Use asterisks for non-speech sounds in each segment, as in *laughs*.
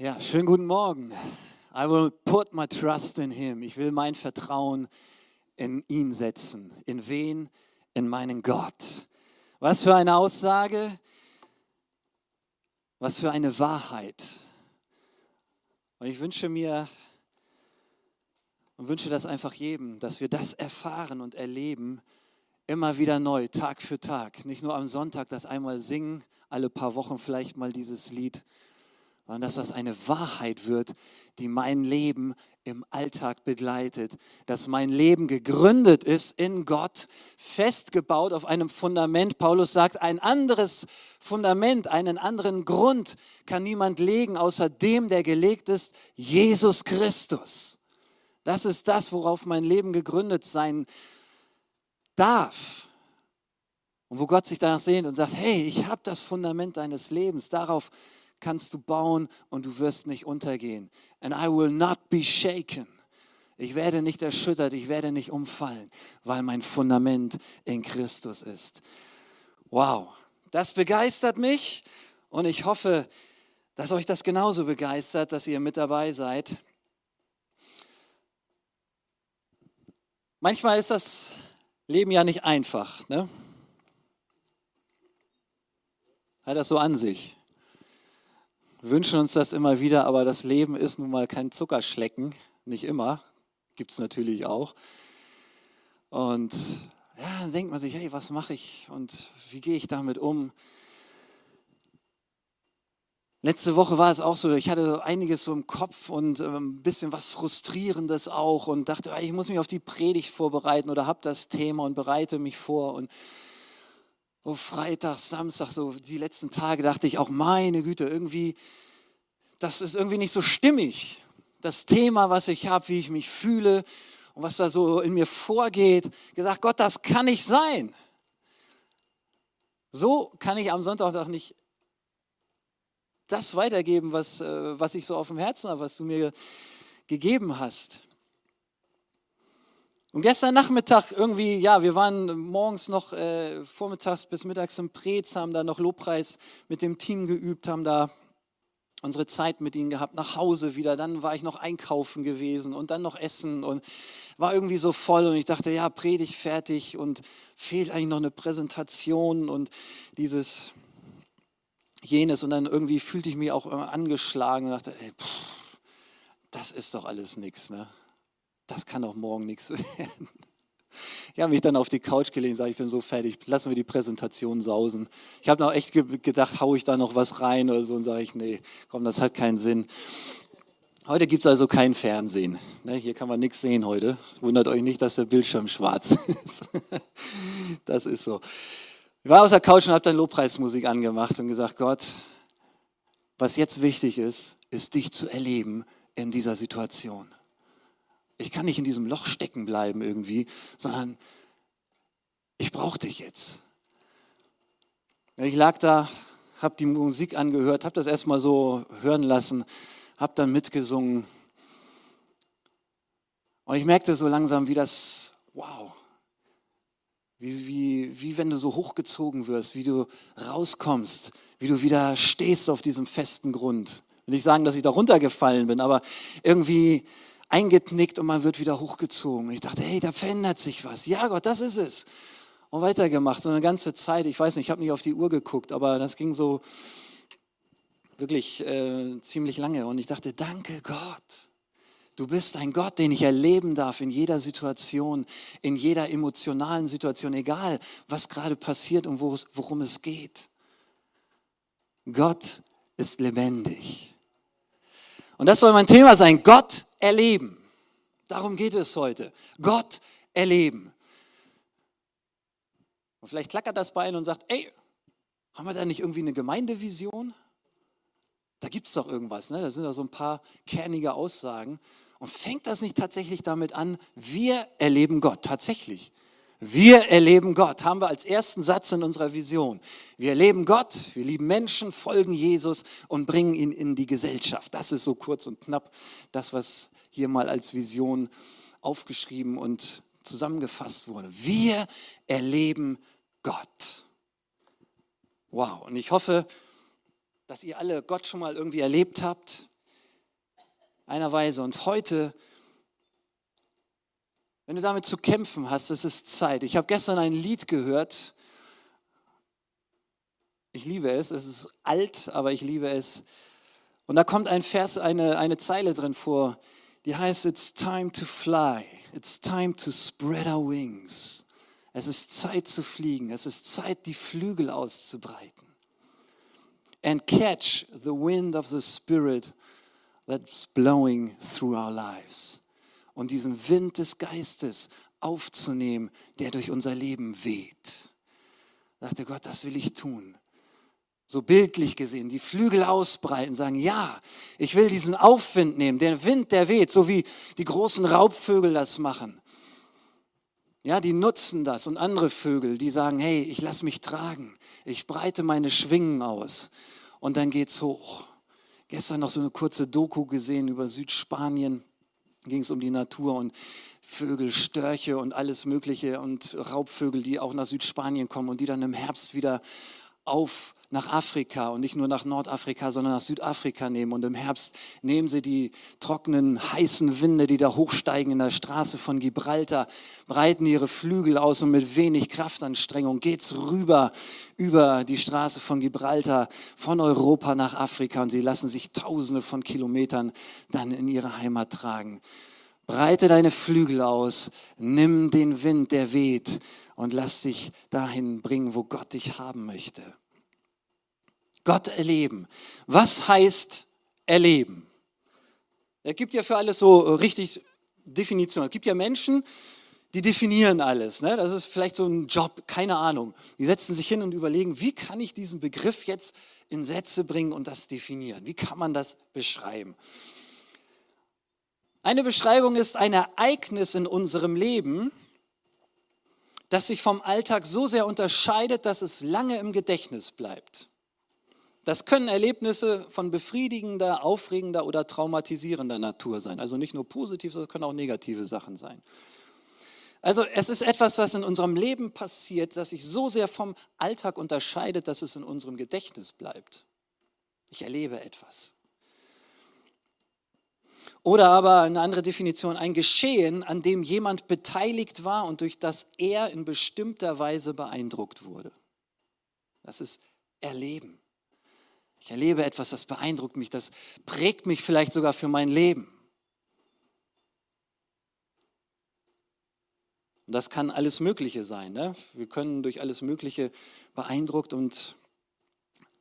Ja, schönen guten Morgen. I will put my trust in him. Ich will mein Vertrauen in ihn setzen. In wen? In meinen Gott. Was für eine Aussage. Was für eine Wahrheit. Und ich wünsche mir und wünsche das einfach jedem, dass wir das erfahren und erleben, immer wieder neu, Tag für Tag. Nicht nur am Sonntag das einmal singen, alle paar Wochen vielleicht mal dieses Lied, sondern dass das eine Wahrheit wird, die mein Leben im Alltag begleitet, dass mein Leben gegründet ist in Gott, festgebaut auf einem Fundament. Paulus sagt, ein anderes Fundament, einen anderen Grund kann niemand legen, außer dem, der gelegt ist, Jesus Christus. Das ist das, worauf mein Leben gegründet sein darf. Und wo Gott sich danach sehnt und sagt, hey, ich habe das Fundament deines Lebens, darauf kannst du bauen und du wirst nicht untergehen. And I will not be shaken. Ich werde nicht erschüttert, ich werde nicht umfallen, weil mein Fundament in Christus ist. Wow, das begeistert mich und ich hoffe, dass euch das genauso begeistert, dass ihr mit dabei seid. Manchmal ist das Leben ja nicht einfach. Ne? Hat das so an sich. Wünschen uns das immer wieder, aber das Leben ist nun mal kein Zuckerschlecken. Nicht immer. Gibt es natürlich auch. Und ja, dann denkt man sich, hey, was mache ich und wie gehe ich damit um? Letzte Woche war es auch so, ich hatte einiges so im Kopf und ähm, ein bisschen was Frustrierendes auch und dachte, ich muss mich auf die Predigt vorbereiten oder habe das Thema und bereite mich vor. Und oh, Freitag, Samstag, so die letzten Tage dachte ich auch, meine Güte, irgendwie, das ist irgendwie nicht so stimmig. Das Thema, was ich habe, wie ich mich fühle und was da so in mir vorgeht, gesagt, Gott, das kann nicht sein. So kann ich am Sonntag auch nicht das weitergeben, was, äh, was ich so auf dem Herzen habe, was du mir gegeben hast. Und gestern Nachmittag irgendwie, ja, wir waren morgens noch äh, vormittags bis mittags im Prez, haben da noch Lobpreis mit dem Team geübt, haben da unsere Zeit mit ihnen gehabt, nach Hause wieder. Dann war ich noch einkaufen gewesen und dann noch essen und war irgendwie so voll und ich dachte, ja, Predigt fertig und fehlt eigentlich noch eine Präsentation und dieses jenes und dann irgendwie fühlte ich mich auch angeschlagen und dachte, ey, pff, das ist doch alles nichts, ne? Das kann doch morgen nichts *laughs* werden. Ich habe mich dann auf die Couch gelegt und sage, ich bin so fertig, lassen wir die Präsentation sausen. Ich habe noch echt gedacht, haue ich da noch was rein oder so und sage ich, nee, komm, das hat keinen Sinn. Heute gibt es also kein Fernsehen. Ne, hier kann man nichts sehen heute. Wundert euch nicht, dass der Bildschirm schwarz *laughs* ist. Das ist so. Ich war aus der Couch und habe dann Lobpreismusik angemacht und gesagt, Gott, was jetzt wichtig ist, ist dich zu erleben in dieser Situation ich kann nicht in diesem Loch stecken bleiben irgendwie, sondern ich brauche dich jetzt. Ich lag da, habe die Musik angehört, habe das erstmal so hören lassen, habe dann mitgesungen. Und ich merkte so langsam, wie das, wow, wie, wie, wie wenn du so hochgezogen wirst, wie du rauskommst, wie du wieder stehst auf diesem festen Grund. Will nicht sagen, dass ich da runtergefallen bin, aber irgendwie eingeknickt und man wird wieder hochgezogen. Ich dachte, hey, da verändert sich was. Ja, Gott, das ist es. Und weitergemacht. So eine ganze Zeit, ich weiß nicht, ich habe nicht auf die Uhr geguckt, aber das ging so wirklich äh, ziemlich lange. Und ich dachte, danke Gott. Du bist ein Gott, den ich erleben darf in jeder Situation, in jeder emotionalen Situation, egal was gerade passiert und worum es geht. Gott ist lebendig. Und das soll mein Thema sein, Gott erleben. Darum geht es heute. Gott erleben. Und vielleicht klackert das bei Ihnen und sagt, ey, haben wir da nicht irgendwie eine Gemeindevision? Da gibt es doch irgendwas, ne? da sind da so ein paar kernige Aussagen. Und fängt das nicht tatsächlich damit an, wir erleben Gott, tatsächlich. Wir erleben Gott, haben wir als ersten Satz in unserer Vision. Wir erleben Gott, wir lieben Menschen, folgen Jesus und bringen ihn in die Gesellschaft. Das ist so kurz und knapp das, was hier mal als Vision aufgeschrieben und zusammengefasst wurde. Wir erleben Gott. Wow, und ich hoffe, dass ihr alle Gott schon mal irgendwie erlebt habt. einer Weise. Und heute, wenn du damit zu kämpfen hast, es ist Zeit. Ich habe gestern ein Lied gehört. Ich liebe es. Es ist alt, aber ich liebe es. Und da kommt ein Vers, eine, eine Zeile drin vor, die heißt, It's time to fly. It's time to spread our wings. Es ist Zeit zu fliegen. Es ist Zeit, die Flügel auszubreiten. And catch the wind of the Spirit that's blowing through our lives. Und diesen Wind des Geistes aufzunehmen, der durch unser Leben weht. Sagte Gott, das will ich tun. So bildlich gesehen, die Flügel ausbreiten, sagen, ja, ich will diesen Aufwind nehmen, den Wind, der weht, so wie die großen Raubvögel das machen. Ja, die nutzen das und andere Vögel, die sagen, hey, ich lass mich tragen, ich breite meine Schwingen aus und dann geht's hoch. Gestern noch so eine kurze Doku gesehen über Südspanien, ging es um die Natur und Vögel, Störche und alles Mögliche und Raubvögel, die auch nach Südspanien kommen und die dann im Herbst wieder auf nach Afrika und nicht nur nach Nordafrika, sondern nach Südafrika nehmen. Und im Herbst nehmen sie die trockenen, heißen Winde, die da hochsteigen in der Straße von Gibraltar, breiten ihre Flügel aus und mit wenig Kraftanstrengung geht's rüber über die Straße von Gibraltar, von Europa nach Afrika und sie lassen sich tausende von Kilometern dann in ihre Heimat tragen. Breite deine Flügel aus, nimm den Wind, der weht und lass dich dahin bringen, wo Gott dich haben möchte. Gott erleben. Was heißt erleben? Es gibt ja für alles so äh, richtig Definitionen. Es gibt ja Menschen, die definieren alles. Ne? Das ist vielleicht so ein Job, keine Ahnung. Die setzen sich hin und überlegen, wie kann ich diesen Begriff jetzt in Sätze bringen und das definieren? Wie kann man das beschreiben? Eine Beschreibung ist ein Ereignis in unserem Leben, das sich vom Alltag so sehr unterscheidet, dass es lange im Gedächtnis bleibt. Das können Erlebnisse von befriedigender, aufregender oder traumatisierender Natur sein. Also nicht nur positiv, sondern können auch negative Sachen sein. Also es ist etwas, was in unserem Leben passiert, das sich so sehr vom Alltag unterscheidet, dass es in unserem Gedächtnis bleibt. Ich erlebe etwas. Oder aber eine andere Definition, ein Geschehen, an dem jemand beteiligt war und durch das er in bestimmter Weise beeindruckt wurde. Das ist Erleben. Ich erlebe etwas, das beeindruckt mich, das prägt mich vielleicht sogar für mein Leben. Und das kann alles Mögliche sein. Ne? Wir können durch alles Mögliche beeindruckt und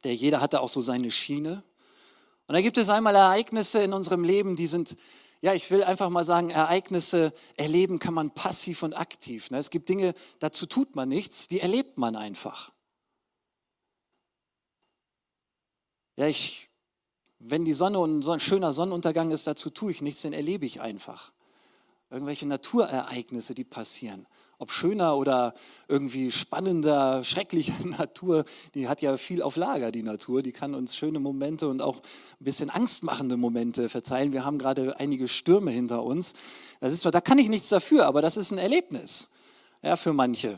der jeder hat da auch so seine Schiene. Und da gibt es einmal Ereignisse in unserem Leben, die sind, ja, ich will einfach mal sagen, Ereignisse erleben kann man passiv und aktiv. Ne? Es gibt Dinge, dazu tut man nichts, die erlebt man einfach. Ja, ich, wenn die Sonne und so ein schöner Sonnenuntergang ist, dazu tue ich nichts, den erlebe ich einfach. Irgendwelche Naturereignisse, die passieren. Ob schöner oder irgendwie spannender, schrecklicher *laughs* Natur, die hat ja viel auf Lager, die Natur. Die kann uns schöne Momente und auch ein bisschen angstmachende Momente verteilen. Wir haben gerade einige Stürme hinter uns. Das ist, da kann ich nichts dafür, aber das ist ein Erlebnis ja, für manche.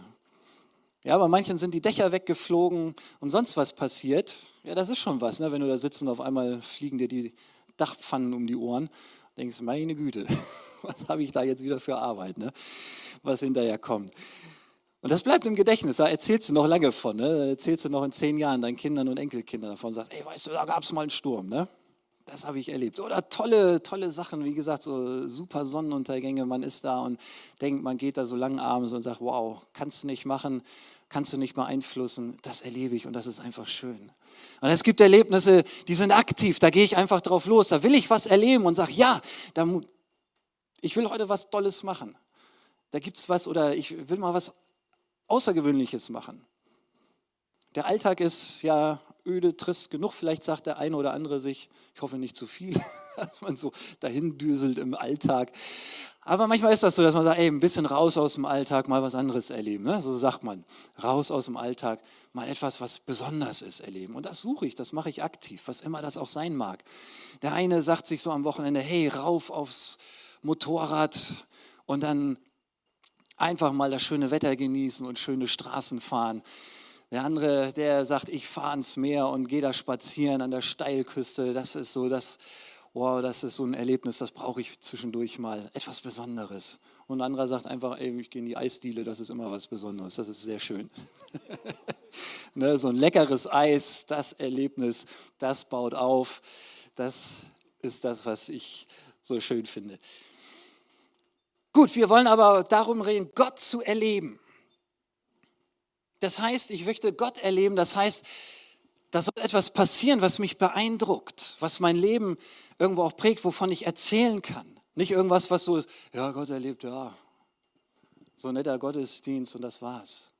Ja, bei manchen sind die Dächer weggeflogen und sonst was passiert. Ja, das ist schon was, ne? wenn du da sitzt und auf einmal fliegen dir die Dachpfannen um die Ohren. Denkst, meine Güte, *laughs* was habe ich da jetzt wieder für Arbeit, ne? was hinterher kommt. Und das bleibt im Gedächtnis, da erzählst du noch lange von, ne? da erzählst du noch in zehn Jahren deinen Kindern und Enkelkindern davon, sagst, ey, weißt du, da gab es mal einen Sturm, ne? Das habe ich erlebt. Oder tolle, tolle Sachen, wie gesagt, so super Sonnenuntergänge. Man ist da und denkt, man geht da so lang abends und sagt, wow, kannst du nicht machen, kannst du nicht beeinflussen. Das erlebe ich und das ist einfach schön. Und es gibt Erlebnisse, die sind aktiv, da gehe ich einfach drauf los, da will ich was erleben und sage, ja, da, ich will heute was Tolles machen. Da gibt es was oder ich will mal was Außergewöhnliches machen. Der Alltag ist ja öde, trist genug. Vielleicht sagt der eine oder andere sich, ich hoffe nicht zu viel, *laughs* dass man so dahin düselt im Alltag. Aber manchmal ist das so, dass man sagt, ey, ein bisschen raus aus dem Alltag, mal was anderes erleben. Ne? So sagt man, raus aus dem Alltag, mal etwas, was besonders ist, erleben. Und das suche ich, das mache ich aktiv, was immer das auch sein mag. Der eine sagt sich so am Wochenende, hey, rauf aufs Motorrad und dann einfach mal das schöne Wetter genießen und schöne Straßen fahren. Der andere, der sagt, ich fahre ans Meer und gehe da spazieren an der Steilküste. Das ist so das. wow, das ist so ein Erlebnis, das brauche ich zwischendurch mal, etwas Besonderes. Und ein anderer sagt einfach, ey, ich gehe in die Eisdiele, das ist immer was Besonderes, das ist sehr schön. *laughs* ne, so ein leckeres Eis, das Erlebnis, das baut auf, das ist das, was ich so schön finde. Gut, wir wollen aber darum reden, Gott zu erleben. Das heißt, ich möchte Gott erleben, das heißt, da soll etwas passieren, was mich beeindruckt, was mein Leben irgendwo auch prägt, wovon ich erzählen kann. Nicht irgendwas, was so ist, ja, Gott erlebt, ja, so netter Gottesdienst und das war's.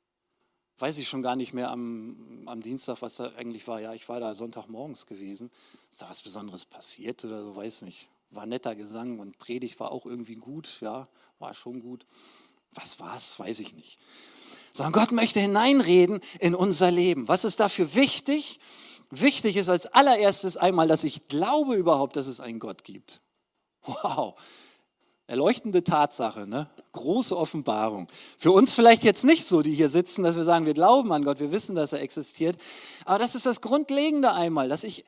Weiß ich schon gar nicht mehr am, am Dienstag, was da eigentlich war. Ja, ich war da Sonntagmorgens gewesen. Ist da was Besonderes passiert oder so, weiß nicht. War netter Gesang und Predigt war auch irgendwie gut, ja, war schon gut. Was war's, weiß ich nicht sondern Gott möchte hineinreden in unser Leben. Was ist dafür wichtig? Wichtig ist als allererstes einmal, dass ich glaube überhaupt, dass es einen Gott gibt. Wow, erleuchtende Tatsache, ne? große Offenbarung. Für uns vielleicht jetzt nicht so, die hier sitzen, dass wir sagen, wir glauben an Gott, wir wissen, dass er existiert. Aber das ist das Grundlegende einmal, dass ich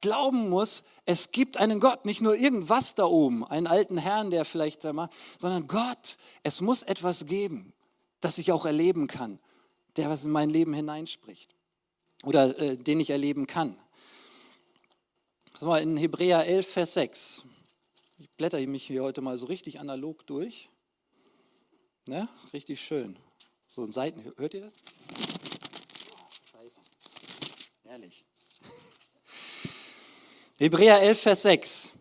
glauben muss, es gibt einen Gott, nicht nur irgendwas da oben, einen alten Herrn, der vielleicht da macht, sondern Gott, es muss etwas geben das ich auch erleben kann, der was in mein Leben hineinspricht oder äh, den ich erleben kann. Das war in Hebräer 11, Vers 6. Ich blätter mich hier heute mal so richtig analog durch. Ne? Richtig schön. So ein Seiten, hört ihr das? Ehrlich. *laughs* Hebräer 11, Vers 6.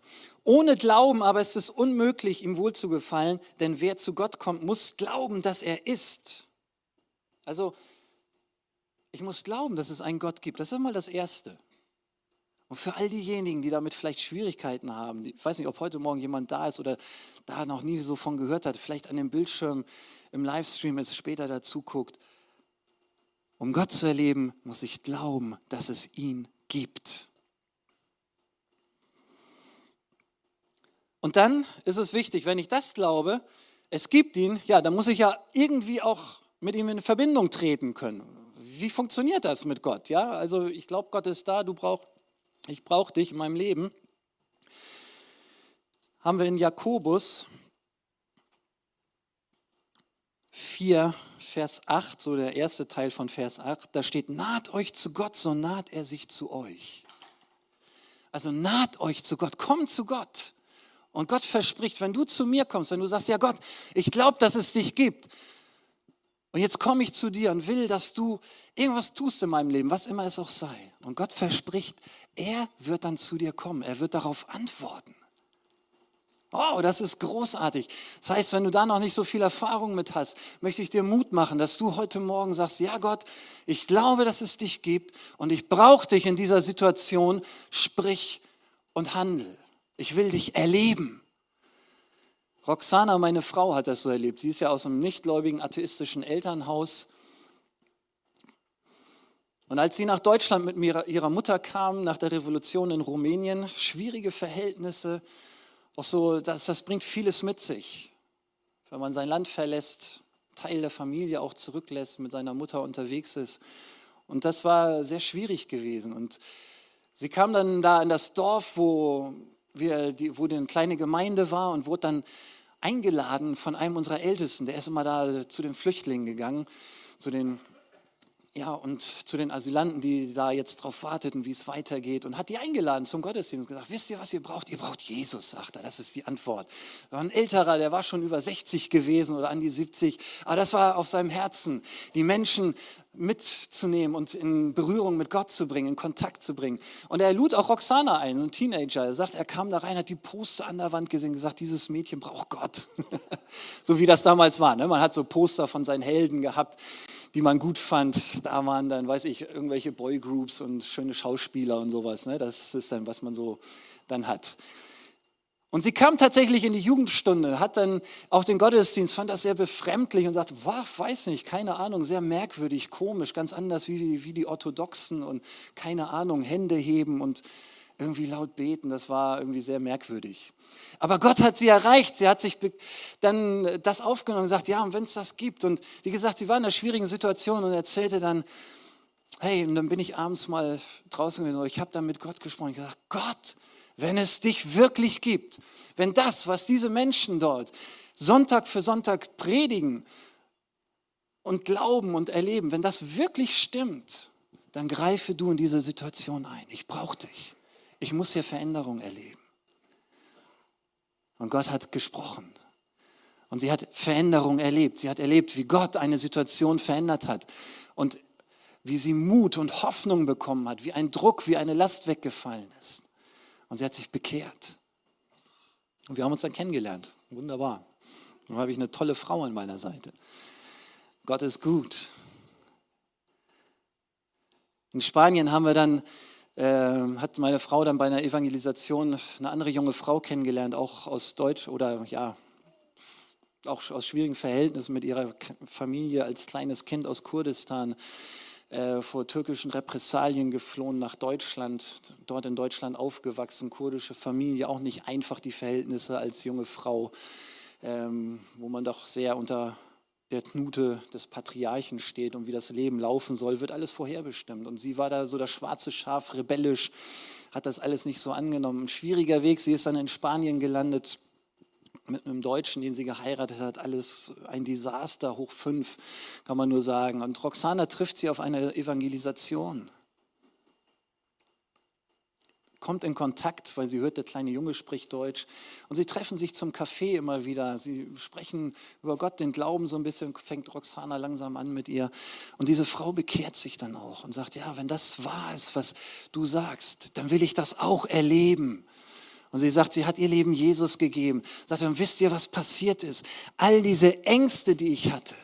Ohne Glauben aber ist es unmöglich, ihm wohlzugefallen, denn wer zu Gott kommt, muss glauben, dass er ist. Also, ich muss glauben, dass es einen Gott gibt. Das ist mal das Erste. Und für all diejenigen, die damit vielleicht Schwierigkeiten haben, ich weiß nicht, ob heute Morgen jemand da ist oder da noch nie so von gehört hat, vielleicht an dem Bildschirm im Livestream ist, später dazu guckt, um Gott zu erleben, muss ich glauben, dass es ihn gibt. Und dann ist es wichtig, wenn ich das glaube, es gibt ihn, ja, dann muss ich ja irgendwie auch mit ihm in Verbindung treten können. Wie funktioniert das mit Gott? Ja, also ich glaube, Gott ist da, du brauchst, ich brauche dich in meinem Leben. Haben wir in Jakobus 4, Vers 8, so der erste Teil von Vers 8, da steht, naht euch zu Gott, so naht er sich zu euch. Also naht euch zu Gott, kommt zu Gott. Und Gott verspricht, wenn du zu mir kommst, wenn du sagst, ja Gott, ich glaube, dass es dich gibt. Und jetzt komme ich zu dir und will, dass du irgendwas tust in meinem Leben, was immer es auch sei. Und Gott verspricht, er wird dann zu dir kommen. Er wird darauf antworten. Oh, das ist großartig. Das heißt, wenn du da noch nicht so viel Erfahrung mit hast, möchte ich dir Mut machen, dass du heute Morgen sagst, ja Gott, ich glaube, dass es dich gibt und ich brauche dich in dieser Situation, sprich und handel. Ich will dich erleben. Roxana, meine Frau, hat das so erlebt. Sie ist ja aus einem nichtgläubigen atheistischen Elternhaus. Und als sie nach Deutschland mit ihrer Mutter kam, nach der Revolution in Rumänien, schwierige Verhältnisse, auch so, das, das bringt vieles mit sich. Wenn man sein Land verlässt, Teil der Familie auch zurücklässt, mit seiner Mutter unterwegs ist. Und das war sehr schwierig gewesen. Und sie kam dann da in das Dorf, wo wir, die, wo eine kleine Gemeinde war und wurde dann eingeladen von einem unserer Ältesten. Der ist immer da zu den Flüchtlingen gegangen, zu den ja, und zu den Asylanten, die da jetzt drauf warteten, wie es weitergeht, und hat die eingeladen zum Gottesdienst und gesagt, wisst ihr, was ihr braucht? Ihr braucht Jesus, sagt er, das ist die Antwort. War ein älterer, der war schon über 60 gewesen oder an die 70, aber das war auf seinem Herzen, die Menschen mitzunehmen und in Berührung mit Gott zu bringen, in Kontakt zu bringen. Und er lud auch Roxana ein, ein Teenager. Er sagt, er kam da rein, hat die Poster an der Wand gesehen, gesagt, dieses Mädchen braucht Gott. *laughs* so wie das damals war. Ne? Man hat so Poster von seinen Helden gehabt die man gut fand. Da waren dann, weiß ich, irgendwelche Boygroups und schöne Schauspieler und sowas. Ne? Das ist dann, was man so dann hat. Und sie kam tatsächlich in die Jugendstunde, hat dann auch den Gottesdienst, fand das sehr befremdlich und sagte, wow, weiß nicht, keine Ahnung, sehr merkwürdig, komisch, ganz anders wie wie die Orthodoxen und keine Ahnung, Hände heben und irgendwie laut beten, das war irgendwie sehr merkwürdig. Aber Gott hat sie erreicht, sie hat sich dann das aufgenommen und gesagt, ja, und wenn es das gibt. Und wie gesagt, sie war in einer schwierigen Situation und erzählte dann, hey, und dann bin ich abends mal draußen gewesen, ich habe dann mit Gott gesprochen, ich gesagt, Gott, wenn es dich wirklich gibt, wenn das, was diese Menschen dort Sonntag für Sonntag predigen und glauben und erleben, wenn das wirklich stimmt, dann greife du in diese Situation ein. Ich brauche dich. Ich muss hier Veränderung erleben. Und Gott hat gesprochen. Und sie hat Veränderung erlebt. Sie hat erlebt, wie Gott eine Situation verändert hat. Und wie sie Mut und Hoffnung bekommen hat, wie ein Druck, wie eine Last weggefallen ist. Und sie hat sich bekehrt. Und wir haben uns dann kennengelernt. Wunderbar. Dann habe ich eine tolle Frau an meiner Seite. Gott ist gut. In Spanien haben wir dann, hat meine Frau dann bei einer Evangelisation eine andere junge Frau kennengelernt, auch aus Deutsch oder ja, auch aus schwierigen Verhältnissen mit ihrer Familie als kleines Kind aus Kurdistan äh, vor türkischen Repressalien geflohen nach Deutschland, dort in Deutschland aufgewachsen, kurdische Familie, auch nicht einfach die Verhältnisse als junge Frau, ähm, wo man doch sehr unter der Knute des Patriarchen steht und wie das Leben laufen soll, wird alles vorherbestimmt. Und sie war da so das schwarze Schaf, rebellisch, hat das alles nicht so angenommen. Ein schwieriger Weg, sie ist dann in Spanien gelandet, mit einem Deutschen, den sie geheiratet hat, alles ein Desaster, hoch fünf, kann man nur sagen. Und Roxana trifft sie auf einer Evangelisation. Kommt in Kontakt, weil sie hört, der kleine Junge spricht Deutsch. Und sie treffen sich zum Kaffee immer wieder. Sie sprechen über Gott, den Glauben so ein bisschen, fängt Roxana langsam an mit ihr. Und diese Frau bekehrt sich dann auch und sagt, ja, wenn das wahr ist, was du sagst, dann will ich das auch erleben. Und sie sagt, sie hat ihr Leben Jesus gegeben. Sagt, und wisst ihr, was passiert ist? All diese Ängste, die ich hatte,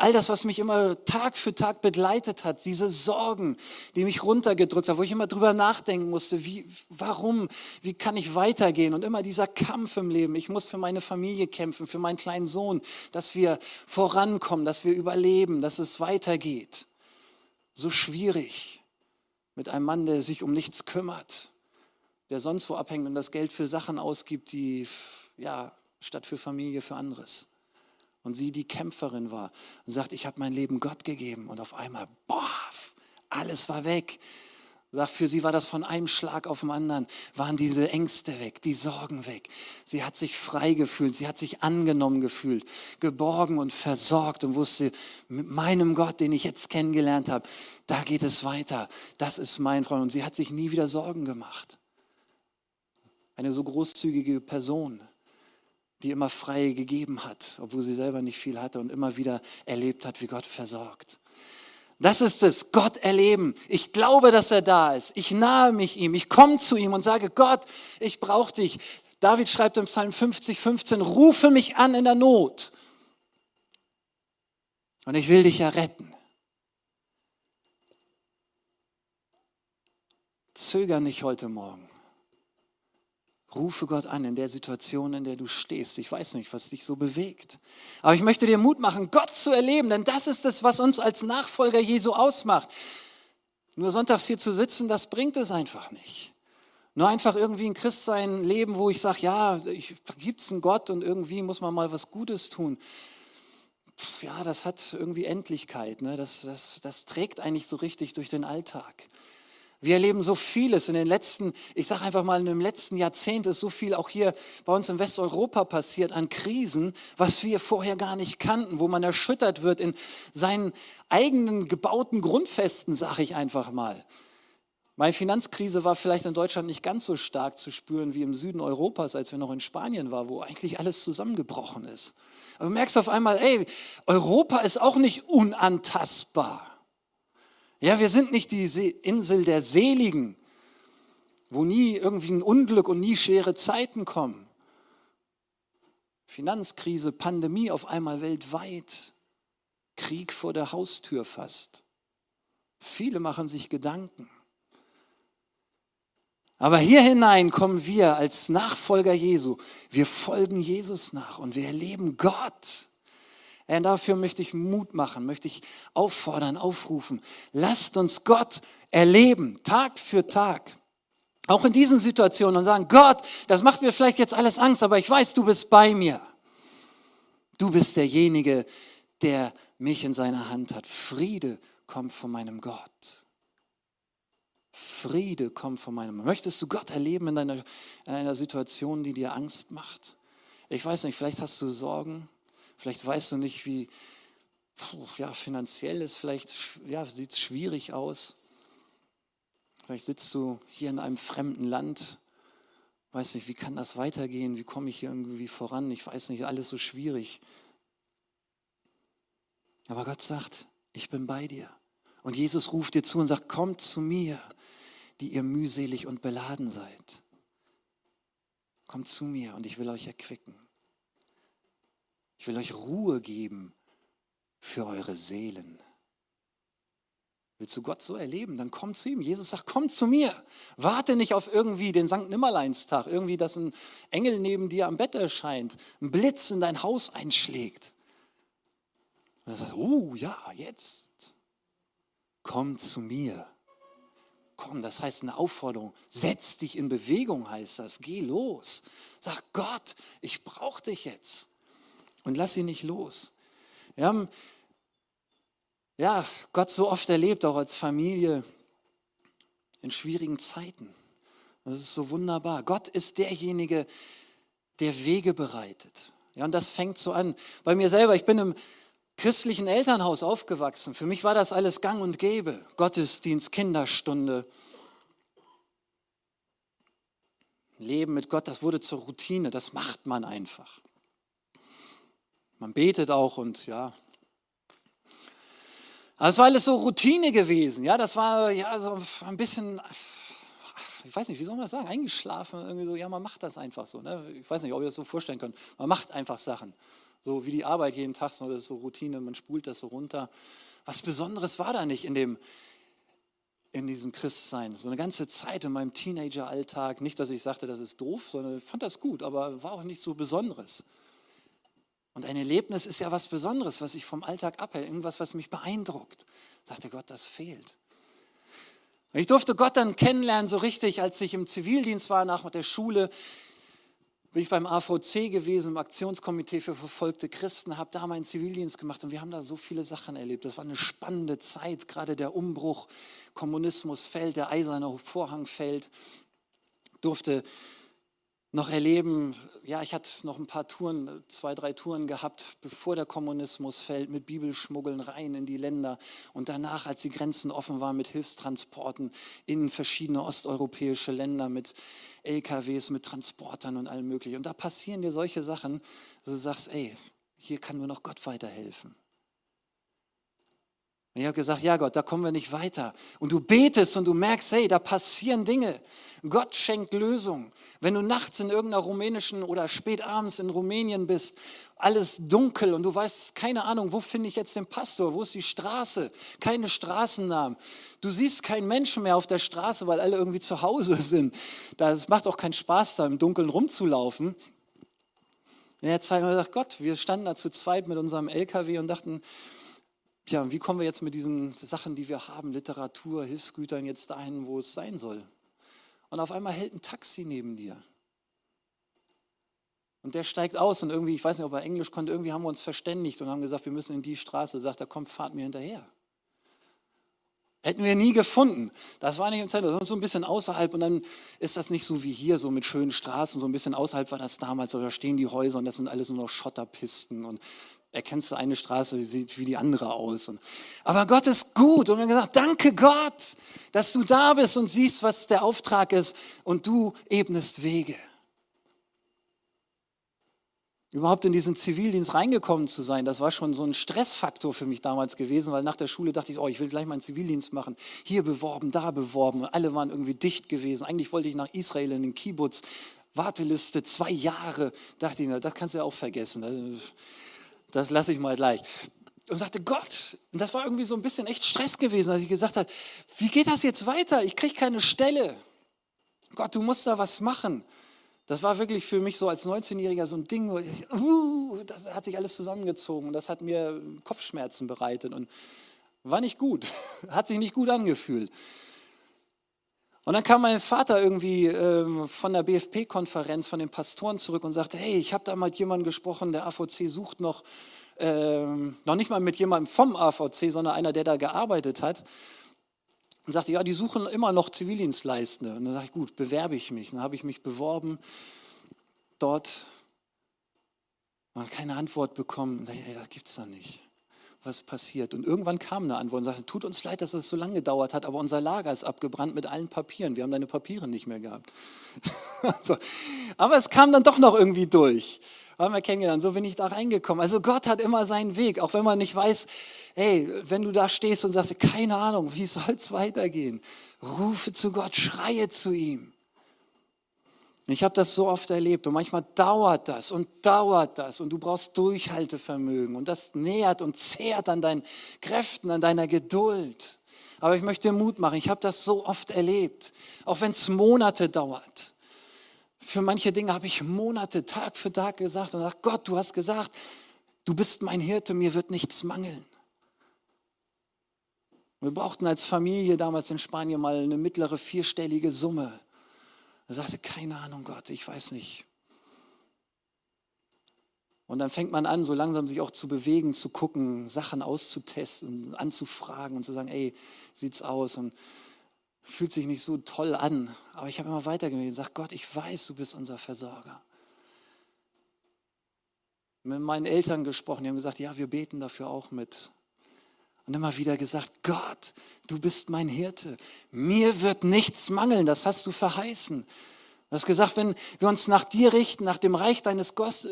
all das, was mich immer Tag für Tag begleitet hat, diese Sorgen, die mich runtergedrückt haben, wo ich immer drüber nachdenken musste, wie, warum, wie kann ich weitergehen? Und immer dieser Kampf im Leben. Ich muss für meine Familie kämpfen, für meinen kleinen Sohn, dass wir vorankommen, dass wir überleben, dass es weitergeht. So schwierig mit einem Mann, der sich um nichts kümmert der sonst wo abhängt und das Geld für Sachen ausgibt, die, ja, statt für Familie, für anderes. Und sie die Kämpferin war und sagt, ich habe mein Leben Gott gegeben und auf einmal, boah, alles war weg. Sagt, für sie war das von einem Schlag auf den anderen, waren diese Ängste weg, die Sorgen weg. Sie hat sich frei gefühlt, sie hat sich angenommen gefühlt, geborgen und versorgt und wusste, mit meinem Gott, den ich jetzt kennengelernt habe, da geht es weiter. Das ist mein Freund. Und sie hat sich nie wieder Sorgen gemacht eine so großzügige Person, die immer frei gegeben hat, obwohl sie selber nicht viel hatte und immer wieder erlebt hat, wie Gott versorgt. Das ist es, Gott erleben. Ich glaube, dass er da ist. Ich nahe mich ihm. Ich komme zu ihm und sage, Gott, ich brauche dich. David schreibt im Psalm 50, 15, rufe mich an in der Not. Und ich will dich erretten. Zöger nicht heute Morgen. Rufe Gott an in der Situation, in der du stehst. Ich weiß nicht, was dich so bewegt. Aber ich möchte dir Mut machen, Gott zu erleben, denn das ist es, was uns als Nachfolger Jesu ausmacht. Nur sonntags hier zu sitzen, das bringt es einfach nicht. Nur einfach irgendwie ein Christsein leben, wo ich sage, ja, gibt es einen Gott und irgendwie muss man mal was Gutes tun. Ja, das hat irgendwie Endlichkeit. Ne? Das, das, das trägt eigentlich so richtig durch den Alltag. Wir erleben so vieles in den letzten, ich sage einfach mal, in dem letzten Jahrzehnt ist so viel auch hier bei uns in Westeuropa passiert an Krisen, was wir vorher gar nicht kannten, wo man erschüttert wird in seinen eigenen gebauten Grundfesten, sage ich einfach mal. Meine Finanzkrise war vielleicht in Deutschland nicht ganz so stark zu spüren wie im Süden Europas, als wir noch in Spanien waren, wo eigentlich alles zusammengebrochen ist. Aber du merkst auf einmal, ey, Europa ist auch nicht unantastbar. Ja, wir sind nicht die Insel der Seligen, wo nie irgendwie ein Unglück und nie schwere Zeiten kommen. Finanzkrise, Pandemie auf einmal weltweit, Krieg vor der Haustür fast. Viele machen sich Gedanken. Aber hier hinein kommen wir als Nachfolger Jesu. Wir folgen Jesus nach und wir erleben Gott. Und dafür möchte ich Mut machen, möchte ich auffordern, aufrufen. Lasst uns Gott erleben, Tag für Tag. Auch in diesen Situationen und sagen, Gott, das macht mir vielleicht jetzt alles Angst, aber ich weiß, du bist bei mir. Du bist derjenige, der mich in seiner Hand hat. Friede kommt von meinem Gott. Friede kommt von meinem. Möchtest du Gott erleben in, deiner, in einer Situation, die dir Angst macht? Ich weiß nicht, vielleicht hast du Sorgen, vielleicht weißt du nicht, wie ja, finanziell ist, vielleicht ja, sieht es schwierig aus. Vielleicht sitzt du hier in einem fremden Land, weiß nicht, wie kann das weitergehen, wie komme ich hier irgendwie voran, ich weiß nicht, alles so schwierig. Aber Gott sagt, ich bin bei dir. Und Jesus ruft dir zu und sagt, kommt zu mir, die ihr mühselig und beladen seid. Kommt zu mir und ich will euch erquicken. Ich will euch Ruhe geben für eure Seelen. Willst du Gott so erleben, dann komm zu ihm. Jesus sagt, komm zu mir. Warte nicht auf irgendwie den Sankt Nimmerleinstag, irgendwie, dass ein Engel neben dir am Bett erscheint, ein Blitz in dein Haus einschlägt. Und dann sagst du, oh ja, jetzt. Komm zu mir. Komm, das heißt eine Aufforderung. Setz dich in Bewegung, heißt das. Geh los. Sag Gott, ich brauche dich jetzt. Und lass ihn nicht los. Wir haben ja, Gott so oft erlebt, auch als Familie in schwierigen Zeiten. Das ist so wunderbar. Gott ist derjenige, der Wege bereitet. Ja, und das fängt so an. Bei mir selber, ich bin im christlichen Elternhaus aufgewachsen. Für mich war das alles gang und gäbe. Gottesdienst, Kinderstunde. Leben mit Gott, das wurde zur Routine. Das macht man einfach. Man betet auch und ja, das war alles so Routine gewesen. Ja, das war ja so ein bisschen, ich weiß nicht, wie soll man das sagen, eingeschlafen. Irgendwie so, ja, man macht das einfach so. Ne? Ich weiß nicht, ob ihr das so vorstellen könnt. Man macht einfach Sachen. So wie die Arbeit jeden Tag, so, das ist so Routine, man spult das so runter. Was Besonderes war da nicht in dem, in diesem Christsein. So eine ganze Zeit in meinem Teenageralltag. Nicht, dass ich sagte, das ist doof, sondern fand das gut, aber war auch nicht so Besonderes. Und ein Erlebnis ist ja was Besonderes, was sich vom Alltag abhält, irgendwas, was mich beeindruckt. Sagte Gott, das fehlt. Und ich durfte Gott dann kennenlernen, so richtig, als ich im Zivildienst war nach der Schule, bin ich beim AVC gewesen, im Aktionskomitee für verfolgte Christen, habe da meinen Zivildienst gemacht und wir haben da so viele Sachen erlebt. Das war eine spannende Zeit, gerade der Umbruch, Kommunismus fällt, der eiserne Vorhang fällt, durfte noch erleben, ja, ich hatte noch ein paar Touren, zwei, drei Touren gehabt, bevor der Kommunismus fällt, mit Bibelschmuggeln rein in die Länder und danach, als die Grenzen offen waren, mit Hilfstransporten in verschiedene osteuropäische Länder, mit LKWs, mit Transportern und allem möglichen. Und da passieren dir solche Sachen, dass du sagst, ey, hier kann nur noch Gott weiterhelfen. Und ich habe gesagt, ja Gott, da kommen wir nicht weiter. Und du betest und du merkst, hey, da passieren Dinge. Gott schenkt Lösungen. Wenn du nachts in irgendeiner rumänischen oder spätabends in Rumänien bist, alles dunkel und du weißt, keine Ahnung, wo finde ich jetzt den Pastor, wo ist die Straße, keine Straßennamen. Du siehst keinen Menschen mehr auf der Straße, weil alle irgendwie zu Hause *laughs* sind. Das macht auch keinen Spaß, da im Dunkeln rumzulaufen. In der Zeit wir gesagt, Gott, wir standen da zu zweit mit unserem LKW und dachten, Tja, wie kommen wir jetzt mit diesen Sachen, die wir haben, Literatur, Hilfsgütern jetzt dahin, wo es sein soll? Und auf einmal hält ein Taxi neben dir. Und der steigt aus und irgendwie, ich weiß nicht, ob er Englisch konnte, irgendwie haben wir uns verständigt und haben gesagt, wir müssen in die Straße. Sagt er, komm, fahrt mir hinterher. Hätten wir nie gefunden. Das war nicht im Zentrum, sondern so ein bisschen außerhalb. Und dann ist das nicht so wie hier, so mit schönen Straßen. So ein bisschen außerhalb war das damals. Da stehen die Häuser und das sind alles nur noch Schotterpisten. Und erkennst du eine Straße, die sieht wie die andere aus. Und, aber Gott ist gut und wir haben gesagt, danke Gott, dass du da bist und siehst, was der Auftrag ist und du ebnest Wege. Überhaupt in diesen Zivildienst reingekommen zu sein, das war schon so ein Stressfaktor für mich damals gewesen, weil nach der Schule dachte ich, oh, ich will gleich meinen Zivildienst machen. Hier beworben, da beworben. Alle waren irgendwie dicht gewesen. Eigentlich wollte ich nach Israel in den Kibbutz. Warteliste zwei Jahre. Dachte ich, das kannst du ja auch vergessen das lasse ich mal gleich. Und sagte, Gott, und das war irgendwie so ein bisschen echt Stress gewesen, als ich gesagt habe, wie geht das jetzt weiter? Ich kriege keine Stelle. Gott, du musst da was machen. Das war wirklich für mich so als 19-Jähriger so ein Ding, uh, das hat sich alles zusammengezogen und das hat mir Kopfschmerzen bereitet und war nicht gut, *laughs* hat sich nicht gut angefühlt. Und dann kam mein Vater irgendwie ähm, von der BFP-Konferenz, von den Pastoren zurück und sagte, hey, ich habe da mal mit jemandem gesprochen, der AVC sucht noch, ähm, noch nicht mal mit jemandem vom AVC, sondern einer, der da gearbeitet hat. und sagte, ja, die suchen immer noch Zivildienstleistende. Und dann sage ich, gut, bewerbe ich mich. dann habe ich mich beworben dort und keine Antwort bekommen. Und dachte, ey, das gibt's doch nicht. Was passiert? Und irgendwann kam eine Antwort und sagte, tut uns leid, dass es so lange gedauert hat, aber unser Lager ist abgebrannt mit allen Papieren. Wir haben deine Papiere nicht mehr gehabt. *laughs* so. Aber es kam dann doch noch irgendwie durch. Haben wir kennengelernt. So bin ich da reingekommen. Also Gott hat immer seinen Weg, auch wenn man nicht weiß, hey, wenn du da stehst und sagst, keine Ahnung, wie soll es weitergehen? Rufe zu Gott, schreie zu ihm. Ich habe das so oft erlebt und manchmal dauert das und dauert das und du brauchst Durchhaltevermögen und das nährt und zehrt an deinen Kräften, an deiner Geduld. Aber ich möchte Mut machen, ich habe das so oft erlebt, auch wenn es Monate dauert. Für manche Dinge habe ich Monate, Tag für Tag gesagt und gesagt, Gott, du hast gesagt, du bist mein Hirte, mir wird nichts mangeln. Wir brauchten als Familie damals in Spanien mal eine mittlere vierstellige Summe. Er sagte, keine Ahnung, Gott, ich weiß nicht. Und dann fängt man an, so langsam sich auch zu bewegen, zu gucken, Sachen auszutesten, anzufragen und zu sagen, ey, sieht's aus und fühlt sich nicht so toll an. Aber ich habe immer weitergemacht und gesagt, Gott, ich weiß, du bist unser Versorger. Mit meinen Eltern gesprochen, die haben gesagt, ja, wir beten dafür auch mit. Und immer wieder gesagt, Gott, du bist mein Hirte. Mir wird nichts mangeln, das hast du verheißen. Du hast gesagt, wenn wir uns nach dir richten, nach dem Reich deines Gott,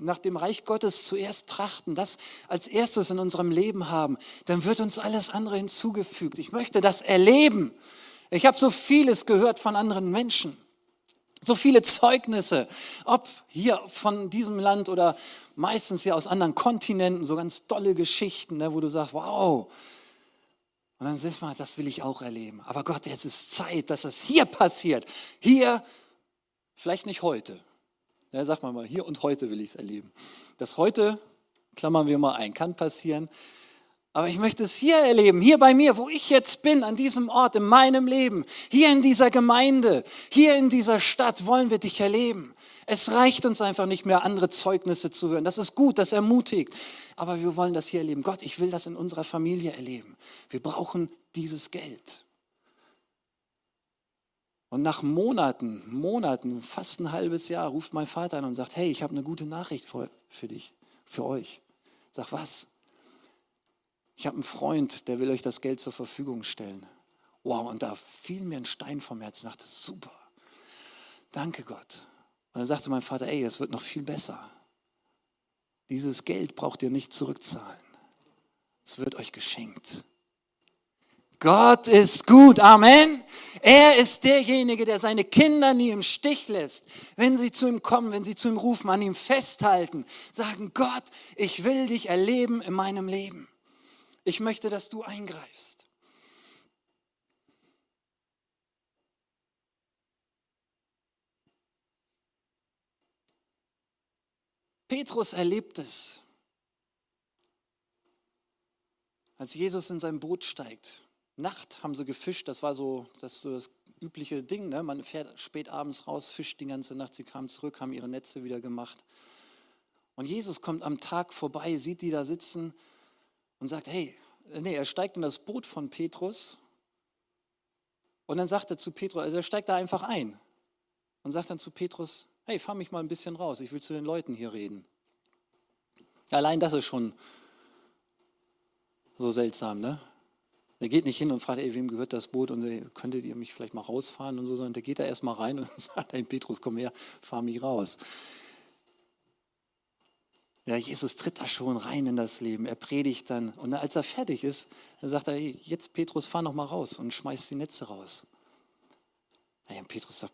nach dem Reich Gottes zuerst trachten, das als erstes in unserem Leben haben, dann wird uns alles andere hinzugefügt. Ich möchte das erleben. Ich habe so vieles gehört von anderen Menschen. So viele Zeugnisse, ob hier von diesem Land oder meistens hier aus anderen Kontinenten, so ganz tolle Geschichten, ne, wo du sagst, wow. Und dann siehst du mal, das will ich auch erleben. Aber Gott, jetzt ist Zeit, dass das hier passiert. Hier, vielleicht nicht heute. Ja, sag mal mal, hier und heute will ich es erleben. Das heute, klammern wir mal ein, kann passieren. Aber ich möchte es hier erleben, hier bei mir, wo ich jetzt bin, an diesem Ort, in meinem Leben, hier in dieser Gemeinde, hier in dieser Stadt wollen wir dich erleben. Es reicht uns einfach nicht mehr, andere Zeugnisse zu hören. Das ist gut, das ermutigt. Aber wir wollen das hier erleben. Gott, ich will das in unserer Familie erleben. Wir brauchen dieses Geld. Und nach Monaten, Monaten, fast ein halbes Jahr, ruft mein Vater an und sagt, hey, ich habe eine gute Nachricht für, für dich, für euch. Sag, was? Ich habe einen Freund, der will euch das Geld zur Verfügung stellen. Wow, und da fiel mir ein Stein vom Herzen. Ich dachte, super. Danke Gott. Und dann sagte mein Vater, ey, es wird noch viel besser. Dieses Geld braucht ihr nicht zurückzahlen. Es wird euch geschenkt. Gott ist gut, Amen. Er ist derjenige, der seine Kinder nie im Stich lässt. Wenn sie zu ihm kommen, wenn sie zu ihm rufen, an ihm festhalten, sagen, Gott, ich will dich erleben in meinem Leben. Ich möchte, dass du eingreifst. Petrus erlebt es, als Jesus in sein Boot steigt. Nacht haben sie gefischt, das war so das, so das übliche Ding. Ne? Man fährt spät abends raus, fischt die ganze Nacht. Sie kamen zurück, haben ihre Netze wieder gemacht. Und Jesus kommt am Tag vorbei, sieht die da sitzen und sagt, hey, nee, er steigt in das Boot von Petrus und dann sagt er zu Petrus, also er steigt da einfach ein und sagt dann zu Petrus, hey, fahr mich mal ein bisschen raus, ich will zu den Leuten hier reden. Allein das ist schon so seltsam, ne? Er geht nicht hin und fragt, ey, wem gehört das Boot und könntet ihr mich vielleicht mal rausfahren und so, sondern der geht da erstmal rein *laughs* und sagt, hey, Petrus, komm her, fahr mich raus. Ja, Jesus tritt da schon rein in das Leben. Er predigt dann. Und als er fertig ist, dann sagt er, hey, jetzt Petrus, fahr noch mal raus und schmeißt die Netze raus. Hey, und Petrus sagt,